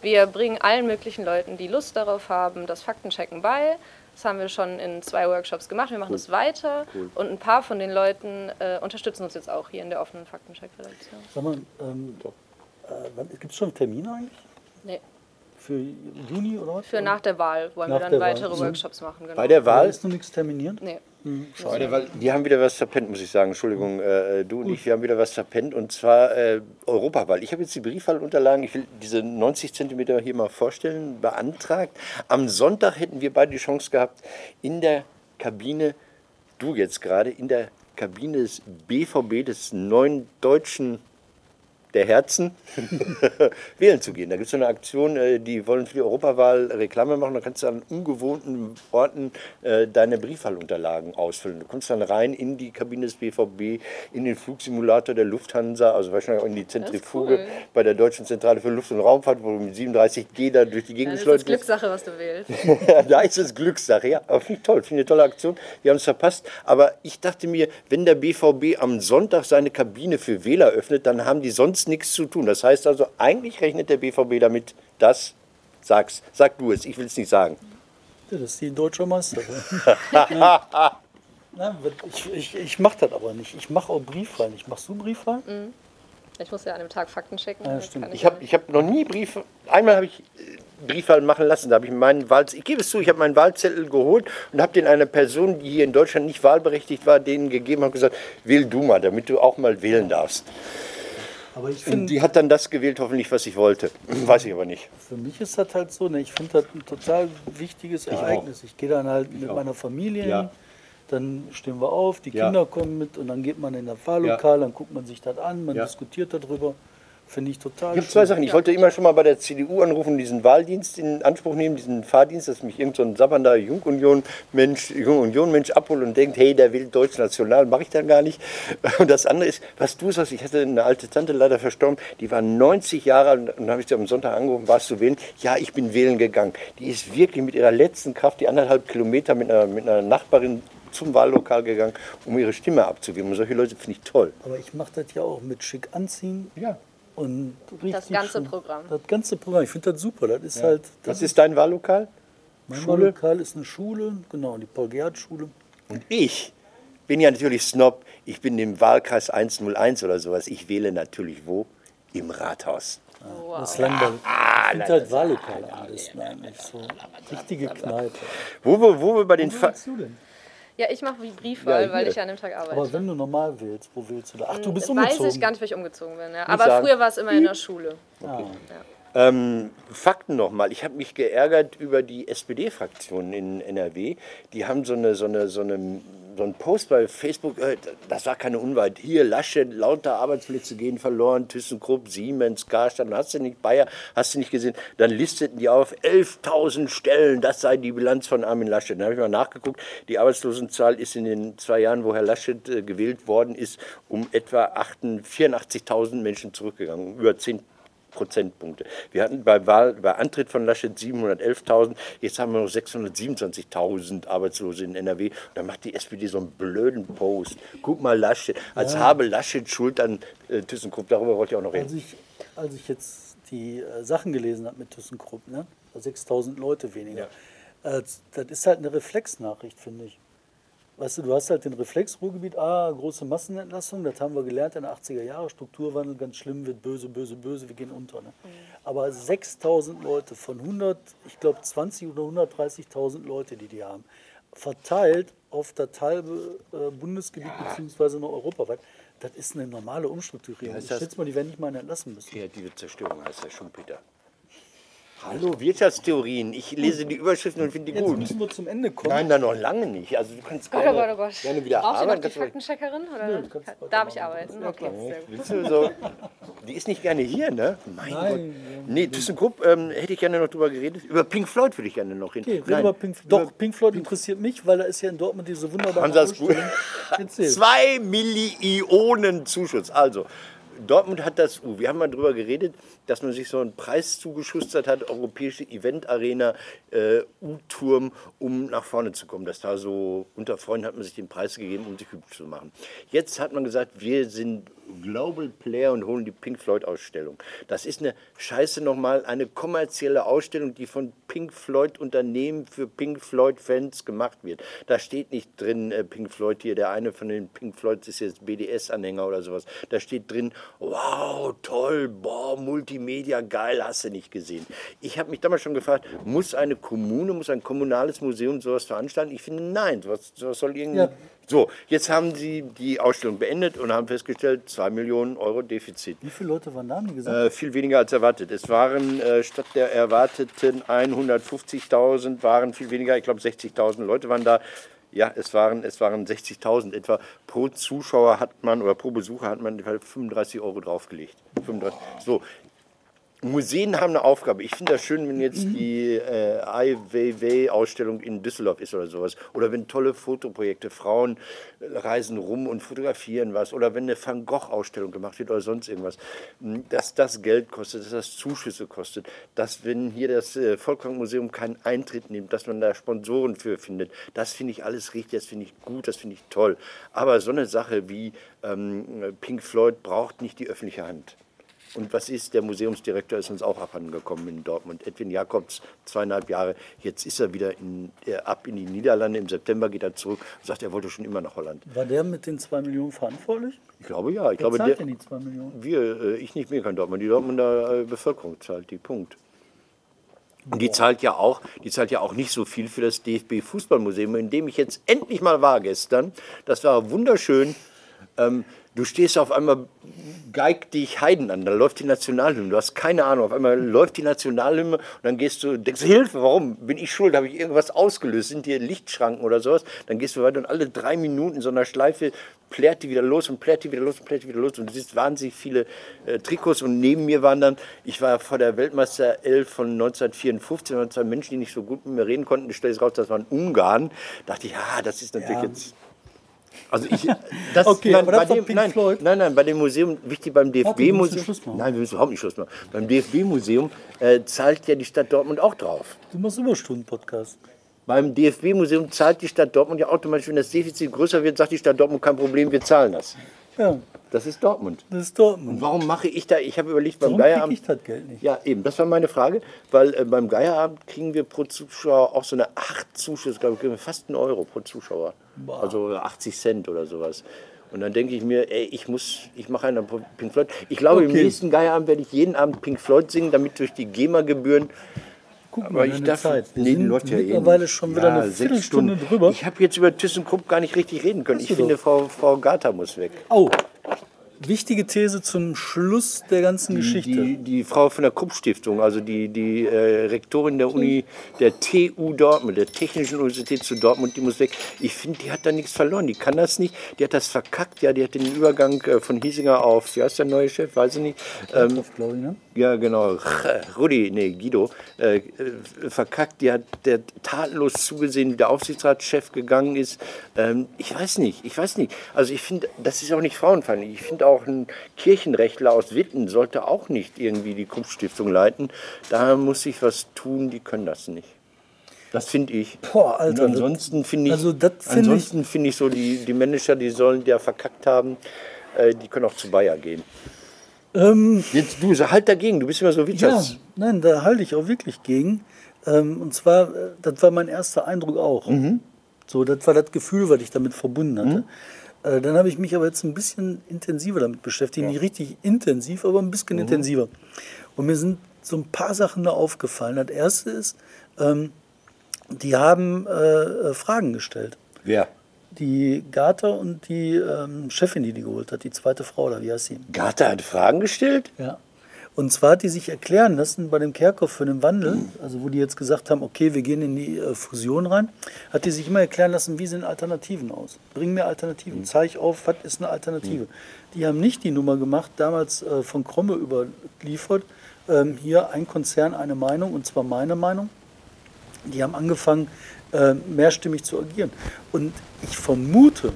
E: Wir bringen allen möglichen Leuten, die Lust darauf haben, das Faktenchecken bei. Das haben wir schon in zwei Workshops gemacht. Wir machen das weiter. Und ein paar von den Leuten äh, unterstützen uns jetzt auch hier in der offenen Faktencheck-Redaktion.
B: Sag mal, ähm, äh, gibt es schon Termine eigentlich?
E: Nee.
B: Für Juni oder was?
E: Für nach der Wahl wollen
B: Nach
E: wir dann
B: der Wahl.
E: weitere
B: Mhm.
E: Workshops machen. Genau.
D: Bei der Wahl
B: ist noch nichts terminiert?
E: Nee.
D: Schade, weil die haben wieder was verpennt, muss ich sagen. Entschuldigung, äh, du und ich, wir haben wieder was verpennt und zwar äh, Europawahl. Ich habe jetzt die Briefwahlunterlagen, ich will diese 90 Zentimeter hier mal vorstellen, beantragt. Am Sonntag hätten wir beide die Chance gehabt, in der Kabine, du jetzt gerade, in der Kabine des BVB, des neuen deutschen der Herzen, wählen zu gehen. Da gibt es so eine Aktion, äh, die wollen für die Europawahl Reklame machen. Da kannst du an ungewohnten Orten äh, deine Briefwahlunterlagen ausfüllen. Du kommst dann rein in die Kabine des BVB, in den Flugsimulator der Lufthansa, also wahrscheinlich auch in die Zentrifuge
E: cool.
D: bei der Deutschen Zentrale für Luft- und Raumfahrt, wo du mit 37G da durch die Gegend
E: Das ist das
D: schleudern
E: Glückssache, was du wählst.
D: da ist es Glückssache, ja. Aber finde ich toll, finde ich eine tolle Aktion. Wir haben es verpasst. Aber ich dachte mir, wenn der BVB am Sonntag seine Kabine für Wähler öffnet, dann haben die sonst nichts zu tun. Das heißt also, eigentlich rechnet der BVB damit, dass, sag's, sag du es, ich will es nicht sagen.
B: Ja, das ist die deutsche Meister. ja. Na, ich ich, ich mache das aber nicht. Ich mache auch Briefwahl. Ich machst du Briefwahl?
E: Ich muss ja an dem Tag Fakten checken.
B: Ja,
E: das
B: stimmt.
E: kann
D: Ich habe ich hab noch nie Briefe, einmal habe ich äh, Briefwahl machen lassen. Da habe ich meinen Wahl, ich gebe es zu, ich habe meinen Wahlzettel geholt und habe den einer Person, die hier in Deutschland nicht wahlberechtigt war, denen gegeben und gesagt, wähl du mal, damit du auch mal wählen darfst.
B: Aber ich
D: Und
B: finde,
D: die hat dann das gewählt, hoffentlich, was ich wollte. Weiß ich aber nicht.
B: für mich ist das halt so, ne, ich finde das ein total wichtiges Ereignis. Ich gehe dann halt mit
D: auch.
B: meiner Familie
D: Ja.
B: hin, dann stehen wir auf, die
D: Ja.
B: Kinder kommen mit und dann geht man in das Wahllokal, dann guckt man sich das an, man
D: Ja.
B: diskutiert darüber. Finde ich total
D: Ich habe zwei. Sachen. Ich wollte immer schon mal bei der CDU anrufen, diesen Wahldienst in Anspruch nehmen, diesen Fahrdienst, dass mich irgend so ein sabbernder Jungunion-Mensch Jung-Union-Mensch abholt und denkt, hey, der will deutsch-national, mache ich dann gar nicht. Und das andere ist, was du sagst, ich hatte eine alte Tante leider verstorben, die war 90 Jahre alt und dann habe ich sie am Sonntag angerufen, warst du wählen? Ja, ich bin wählen gegangen. Die ist wirklich mit ihrer letzten Kraft die anderthalb Kilometer mit einer, mit einer Nachbarin zum Wahllokal gegangen, um ihre Stimme abzugeben. Und solche Leute finde ich toll.
B: Aber ich mache das ja auch mit schick anziehen
D: Ja.
B: Und richtig
E: ganze
B: schön.
E: Programm.
B: Das ganze Programm. Ich finde das super. Das ist halt. Das
D: Was ist dein Wahllokal?
B: mein
D: Schule?
B: Lokal ist eine Schule, genau, die Paul-Gerhardt-Schule.
D: Und ich bin ja natürlich Snob. Ich bin im Wahlkreis 101 oder sowas. Ich wähle natürlich wo? Im Rathaus.
B: Das ist langweilig.
D: Ah,
B: ich finde halt Wahllokale am besten eigentlich. So richtige Kneipe.
D: Wo wir, wo wir bei den
B: Wo willst du denn?
E: Ja, ich mache wie Briefwahl,
D: Ja,
E: weil ich ja an dem Tag arbeite.
B: Aber wenn du normal wählst, wo willst du da? Ach, du bist
E: Hm, Weiß
B: umgezogen.
E: ich gar nicht, wie ich umgezogen bin. Ja. Aber
D: sagen.
E: früher war es immer in der Schule.
B: Ah,
D: Ähm, Fakten nochmal. Ich habe mich geärgert über die SPD-Fraktion in NRW. Die haben so eine, so eine, so eine so einen Post bei Facebook, äh, das war keine Unwahrheit. Hier, Laschet, lauter Arbeitsplätze gehen verloren, ThyssenKrupp, Siemens, Karstadt, hast du nicht, Bayer, hast du nicht gesehen. Dann listeten die auf 11.000 Stellen, das sei die Bilanz von Armin Laschet. Dann habe ich mal nachgeguckt, die Arbeitslosenzahl ist in den zwei Jahren, wo Herr Laschet äh, gewählt worden ist, um etwa 88 84.000 Menschen zurückgegangen, über 10 Prozentpunkte. Wir hatten bei, Wahl, bei Antritt von Laschet 711.000, jetzt haben wir noch 627.000 Arbeitslose in NRW. Und dann macht die SPD so einen blöden Post. Guck mal, Laschet, als habe Laschet Schuld an äh, ThyssenKrupp. Darüber wollte ich auch noch
B: als,
D: reden.
B: ich, als ich jetzt die äh, Sachen gelesen habe mit ThyssenKrupp, ne? 6000 Leute weniger, äh, das ist halt eine Reflexnachricht, finde ich. Weißt du, du hast halt den Reflex Ruhrgebiet, ah, große Massenentlassung, das haben wir gelernt in den 80er Jahren, Strukturwandel, ganz schlimm, wird böse, böse, böse, wir gehen unter. Ne? Aber 6000 Leute von 100, ich glaube 20 oder 130.000 Leute, die die haben, verteilt auf das halbe äh, Bundesgebiet beziehungsweise noch europaweit, das ist eine normale Umstrukturierung.
D: heißt
B: Ich
D: das?
B: schätze mal, die werden nicht mal entlassen müssen.
D: Kreative Zerstörung heißt das schon, Peter. Hallo, Wirtschaftstheorien. Ich lese die Überschriften und finde die
B: Jetzt
D: gut.
B: müssen wir zum Ende kommen.
D: Nein, dann noch lange nicht. Also du kannst
E: Gott,
D: gerne,
E: oh Gott, oh Gott.
D: gerne wieder
E: Brauchst du noch
D: arbeiten.
E: die Faktencheckerin? Oder
B: weitermachen.
E: darf ich arbeiten?
B: Ja,
E: Okay, sehr gut.
D: So? Die ist nicht gerne hier, ne? Mein
B: Nein,
D: Gott. Nee, ThyssenKrupp ähm, hätte ich gerne noch drüber geredet. Über Pink Floyd würde ich gerne noch reden.
B: Okay,
D: Nein,
B: wir Pink, doch, Pink Floyd interessiert mich, weil da ist ja in Dortmund diese wunderbare
D: Haben Sie das gut? Zwei Millionen Zuschuss. Also, Dortmund hat das, uh, wir haben mal drüber geredet, dass man sich so einen Preis zugeschustert hat, europäische Event-Arena, äh, U-Turm, um nach vorne zu kommen. Das war so, unter Freunden hat man sich den Preis gegeben, um sich hübsch zu machen. Jetzt hat man gesagt, wir sind Global Player und holen die Pink Floyd-Ausstellung. Das ist eine Scheiße nochmal, eine kommerzielle Ausstellung, die von Pink Floyd Unternehmen für Pink Floyd-Fans gemacht wird. Da steht nicht drin, äh, Pink Floyd hier, der eine von den Pink Floyds ist jetzt BDS-Anhänger oder sowas. Da steht drin, wow, toll, boah, Multimedia, geil, hast du nicht gesehen. Ich habe mich damals schon gefragt, muss eine Kommune, muss ein kommunales Museum sowas veranstalten? Ich finde, nein, sowas, sowas soll irgendwie...
B: Ja.
D: So, jetzt haben sie die Ausstellung beendet und haben festgestellt, 2 Millionen Euro Defizit.
B: Wie viele Leute waren da, die gesagt?
D: Äh, viel weniger als erwartet. Es waren äh, statt der erwarteten 150.000 waren viel weniger, ich glaube 60.000 Leute waren da. Ja, es waren, es waren 60.000 etwa. Pro Zuschauer hat man oder pro Besucher hat man etwa 35 Euro draufgelegt. 35. So, Museen haben eine Aufgabe. Ich finde das schön, wenn jetzt die äh, Ai Weiwei-Ausstellung in Düsseldorf ist oder sowas. Oder wenn tolle Fotoprojekte, Frauen reisen rum und fotografieren was. Oder wenn eine Van Gogh-Ausstellung gemacht wird oder sonst irgendwas. M, Dass das Geld kostet, dass das Zuschüsse kostet. Dass, wenn hier das äh, Volkwang-Museum keinen Eintritt nimmt, dass man da Sponsoren für findet. Das finde ich alles richtig, das finde ich gut, das finde ich toll. Aber so eine Sache wie ähm, Pink Floyd braucht nicht die öffentliche Hand. Und was ist? Der Museumsdirektor ist uns auch abhanden gekommen in Dortmund. Edwin Jakobs, zweieinhalb Jahre. Jetzt ist er wieder in, äh, ab in die Niederlande. Im September geht er zurück und sagt, er wollte schon immer nach Holland.
B: War der mit den 2 Millionen verantwortlich?
D: Ich glaube ja. Ich
B: Wer
D: glaube,
B: zahlt
D: der,
B: denn die 2 Millionen?
D: wir, äh, ich nicht mehr kann Dortmund. Die Dortmunder äh, Bevölkerung zahlt die. Punkt. Und die zahlt ja auch, die zahlt ja auch nicht so viel für das DFB Fußballmuseum, in dem ich jetzt endlich mal war gestern. Das war wunderschön. Ähm, du stehst auf einmal, geigt dich Heiden an, da läuft die Nationalhymne, du hast keine Ahnung, auf einmal läuft die Nationalhymne und dann gehst du, denkst Hilfe, warum? Bin ich schuld? Habe ich irgendwas ausgelöst? Sind hier Lichtschranken oder sowas? Dann gehst du weiter und alle drei Minuten in so einer Schleife plärt die wieder los und plärt die wieder los und plärt die wieder los und du siehst wahnsinnig viele äh, Trikots und neben mir waren dann, ich war vor der Weltmeister 11 von 1954 und zwei Menschen, die nicht so gut mit mir reden konnten, ich stelle es raus, das waren Ungarn, dachte ich, ah, das ist natürlich
B: Ja.
D: jetzt also ich, das,
B: Okay,
D: nein, bei dem, nein, nein, nein, bei dem Museum, wichtig beim DFB-Museum. Nein, wir müssen überhaupt nicht Schluss machen. Beim DFB-Museum äh, zahlt ja die Stadt Dortmund auch drauf.
B: Du machst Überstunden-Podcast.
D: Beim DFB-Museum zahlt die Stadt Dortmund ja automatisch, wenn das Defizit größer wird, sagt die Stadt Dortmund, kein Problem, wir zahlen das.
B: Ja,
D: Das ist Dortmund.
B: das ist Dortmund.
D: Warum mache ich da, ich habe überlegt, beim
B: Warum
D: Geierabend.
B: ich das Geld nicht?
D: Ja, eben, das war meine Frage, weil äh, beim Geierabend kriegen wir pro Zuschauer auch so eine 8 Zuschüsse, glaube ich, fast einen Euro pro Zuschauer. Also 80 Cent oder sowas. Und dann denke ich mir, ey, ich muss, ich mache einen Pink Floyd. Ich glaube, im
B: Okay.
D: nächsten Geierabend werde ich jeden Abend Pink Floyd singen, damit durch die GEMA-Gebühren.
B: Guck mal,
D: ich darf,
B: Zeit. Wir
D: nee,
B: sind
D: läuft ja eh
B: mittlerweile
D: nicht.
B: schon wieder eine
D: sechs
B: Viertelstunde drüber.
D: Ich habe jetzt über ThyssenKrupp gar nicht richtig reden können.
B: Hast
D: Ich finde. Frau, Frau Gata muss weg.
B: Oh, wichtige These zum Schluss der ganzen Geschichte.
D: Die, die Frau von der Krupp-Stiftung, also die, die äh, Rektorin der Uni, der TU Dortmund, der Technischen Universität zu Dortmund, die muss weg. Ich finde, die hat da nichts verloren. Die kann das nicht. Die hat das verkackt. Ja, die hat den Übergang äh, von Hiesinger auf, wie heißt der neue Chef? Weiß ich nicht. Ähm,
B: glaube ich, ne?
D: ja, genau. Rudi, nee, Guido, äh, äh, verkackt. Die hat der tatenlos zugesehen, wie der Aufsichtsratschef gegangen ist. Ähm, ich weiß nicht, ich weiß nicht. Also ich finde, das ist auch nicht frauenfeindlich. Ich finde auch ein Kirchenrechtler aus Witten sollte auch nicht irgendwie die Krupp-Stiftung leiten. Da muss sich was tun, die können das nicht. Das finde ich.
B: Boah, Alter,
D: Und ansonsten finde ich,
B: also das finde ich-
D: finde ich so, die, die Manager, die sollen, ja verkackt haben, äh, die können auch zu Bayer gehen.
B: Ähm,
D: Jetzt du, halt dagegen, du bist immer so
B: ja,
D: Wirtschafts...
B: nein, da halte ich auch wirklich gegen. Ähm, und zwar, äh, das war mein erster Eindruck auch.
D: Mhm.
B: So, das war das Gefühl, was ich damit verbunden hatte. Äh, dann habe ich mich aber jetzt ein bisschen intensiver damit beschäftigt. Nicht richtig intensiv, aber ein bisschen
D: Mhm.
B: intensiver. Und mir sind so ein paar Sachen da aufgefallen. Das erste ist, ähm, die haben äh, äh, Fragen gestellt.
D: Wer?
B: Die Gater und die ähm, Chefin, die die geholt hat, die zweite Frau, oder wie heißt sie?
D: Gata hat Fragen gestellt?
B: Ja. Und zwar hat die sich erklären lassen bei dem Kerkhoff für den Wandel, also wo die jetzt gesagt haben, okay, wir gehen in die äh, Fusion rein, hat die sich immer erklären lassen, wie sehen Alternativen aus? Bring mir Alternativen, zeig auf, was ist eine Alternative. Die haben nicht die Nummer gemacht, damals äh, von Kromme überliefert, ähm, hier ein Konzern, eine Meinung, und zwar meine Meinung. Die haben angefangen, äh, mehrstimmig zu agieren. Und ich vermute,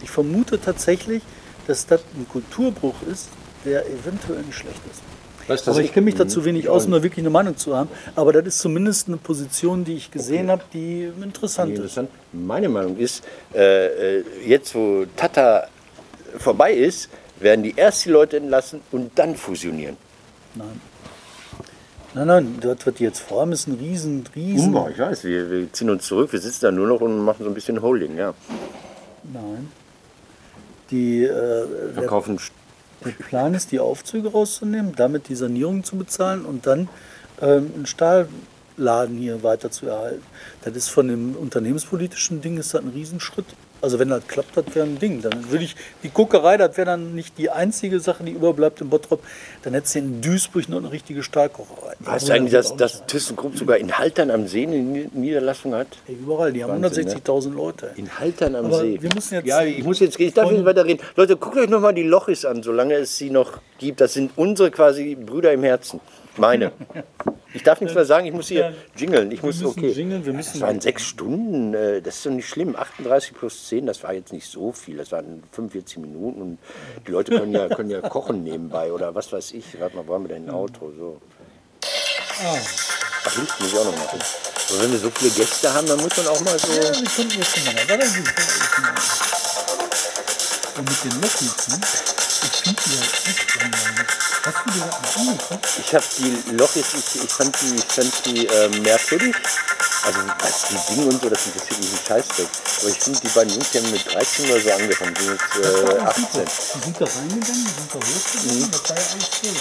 B: ich vermute tatsächlich, dass das ein Kulturbruch ist, der eventuell nicht schlecht ist.
D: Was,
B: Aber ich kenne mich dazu wenig aus, um da wirklich eine Meinung zu haben. Aber das ist zumindest eine Position, die ich gesehen habe, die interessant ist.
D: Interessant. Meine Meinung ist, äh, äh, jetzt wo Tata vorbei ist, werden die erst die Leute entlassen und dann fusionieren.
B: Nein. Nein, nein, was die jetzt vorhaben, ist ein riesen, riesen.
D: Umbau, ich weiß, wir, wir ziehen uns zurück, wir sitzen da nur noch und machen so ein bisschen Holding, ja.
B: Nein. Die, äh,
D: Verkaufen
B: Der Plan ist, die Aufzüge rauszunehmen, damit die Sanierung zu bezahlen und dann ähm, einen Stahlladen hier weiter zu erhalten. Das ist von dem unternehmenspolitischen Ding ist das ein Riesenschritt. Also wenn das klappt, das wäre ein Ding. Dann würde ich, die Guckerei, das wäre dann nicht die einzige Sache, die überbleibt in Bottrop. Dann hättest du in Duisburg noch eine richtige Stahlkocherei.
D: Weißt du eigentlich,
B: das
D: dass, dass. ThyssenKrupp sogar in Haltern am See eine Ni- Niederlassung hat?
B: Ey, Überall, die haben
D: Wahnsinn, ne?
B: 160.000 Leute.
D: In Haltern am
B: Aber
D: See.
B: wir müssen jetzt-
D: ja, ich muss jetzt gehen. Ich darf nicht weiter reden. Leute, guckt euch nochmal die Lochis an, solange es sie noch gibt. Das sind unsere quasi Brüder im Herzen. Meine. Ich darf nichts mehr sagen, ich muss hier jingeln. Ich muss,
B: müssen
D: okay.
B: jingeln, wir müssen-
D: das waren sechs Stunden, äh, das ist doch nicht schlimm. 38 plus 10, das war jetzt nicht so viel. Das waren 45 Minuten und die Leute können ja, können ja kochen nebenbei oder was weiß ich. Warte mal, waren wir denn ein Auto? So. Ach, Licht muss ich auch noch machen. Aber wenn wir so viele Gäste haben, dann muss man auch mal so.
B: Ja, wir konnten jetzt mal. Und mit den Lochnitzen, ich finde die halt echt langweilig. Hast du das mal angeguckt?
D: Ich habe die Lochis, ich, ich fand die, ich fand die äh, merkwürdig. Also, was die singen und so, das interessiert mich ein Scheißdreck. Aber ich finde, die beiden Jungs, die haben mit 13 oder so angefangen, die sind jetzt äh, 18.
B: Die sind da reingegangen, die sind da hochgegangen, das war ja alles voll.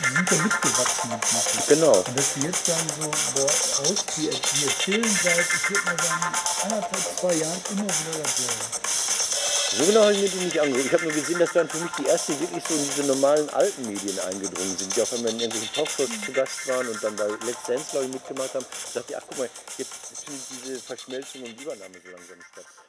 B: Die sind da mitgewachsen. mit Musik.
D: Genau.
B: Und dass die jetzt sagen so, boah, aus, die, die erzählen seit, ich würde mal sagen, anderthalb, zwei Jahren immer wieder dasselbe.
D: So genau habe ich mir die nicht angeguckt. Ich habe nur gesehen, dass dann für mich die erste wirklich so in diese normalen alten Medien eingedrungen sind, die auf einmal in irgendwelchen Talkshows zu Gast waren und dann bei Let's Dance, glaube ich, mitgemacht haben. Da dachte ich, ach guck mal, jetzt findet diese Verschmelzung und Übernahme so langsam statt.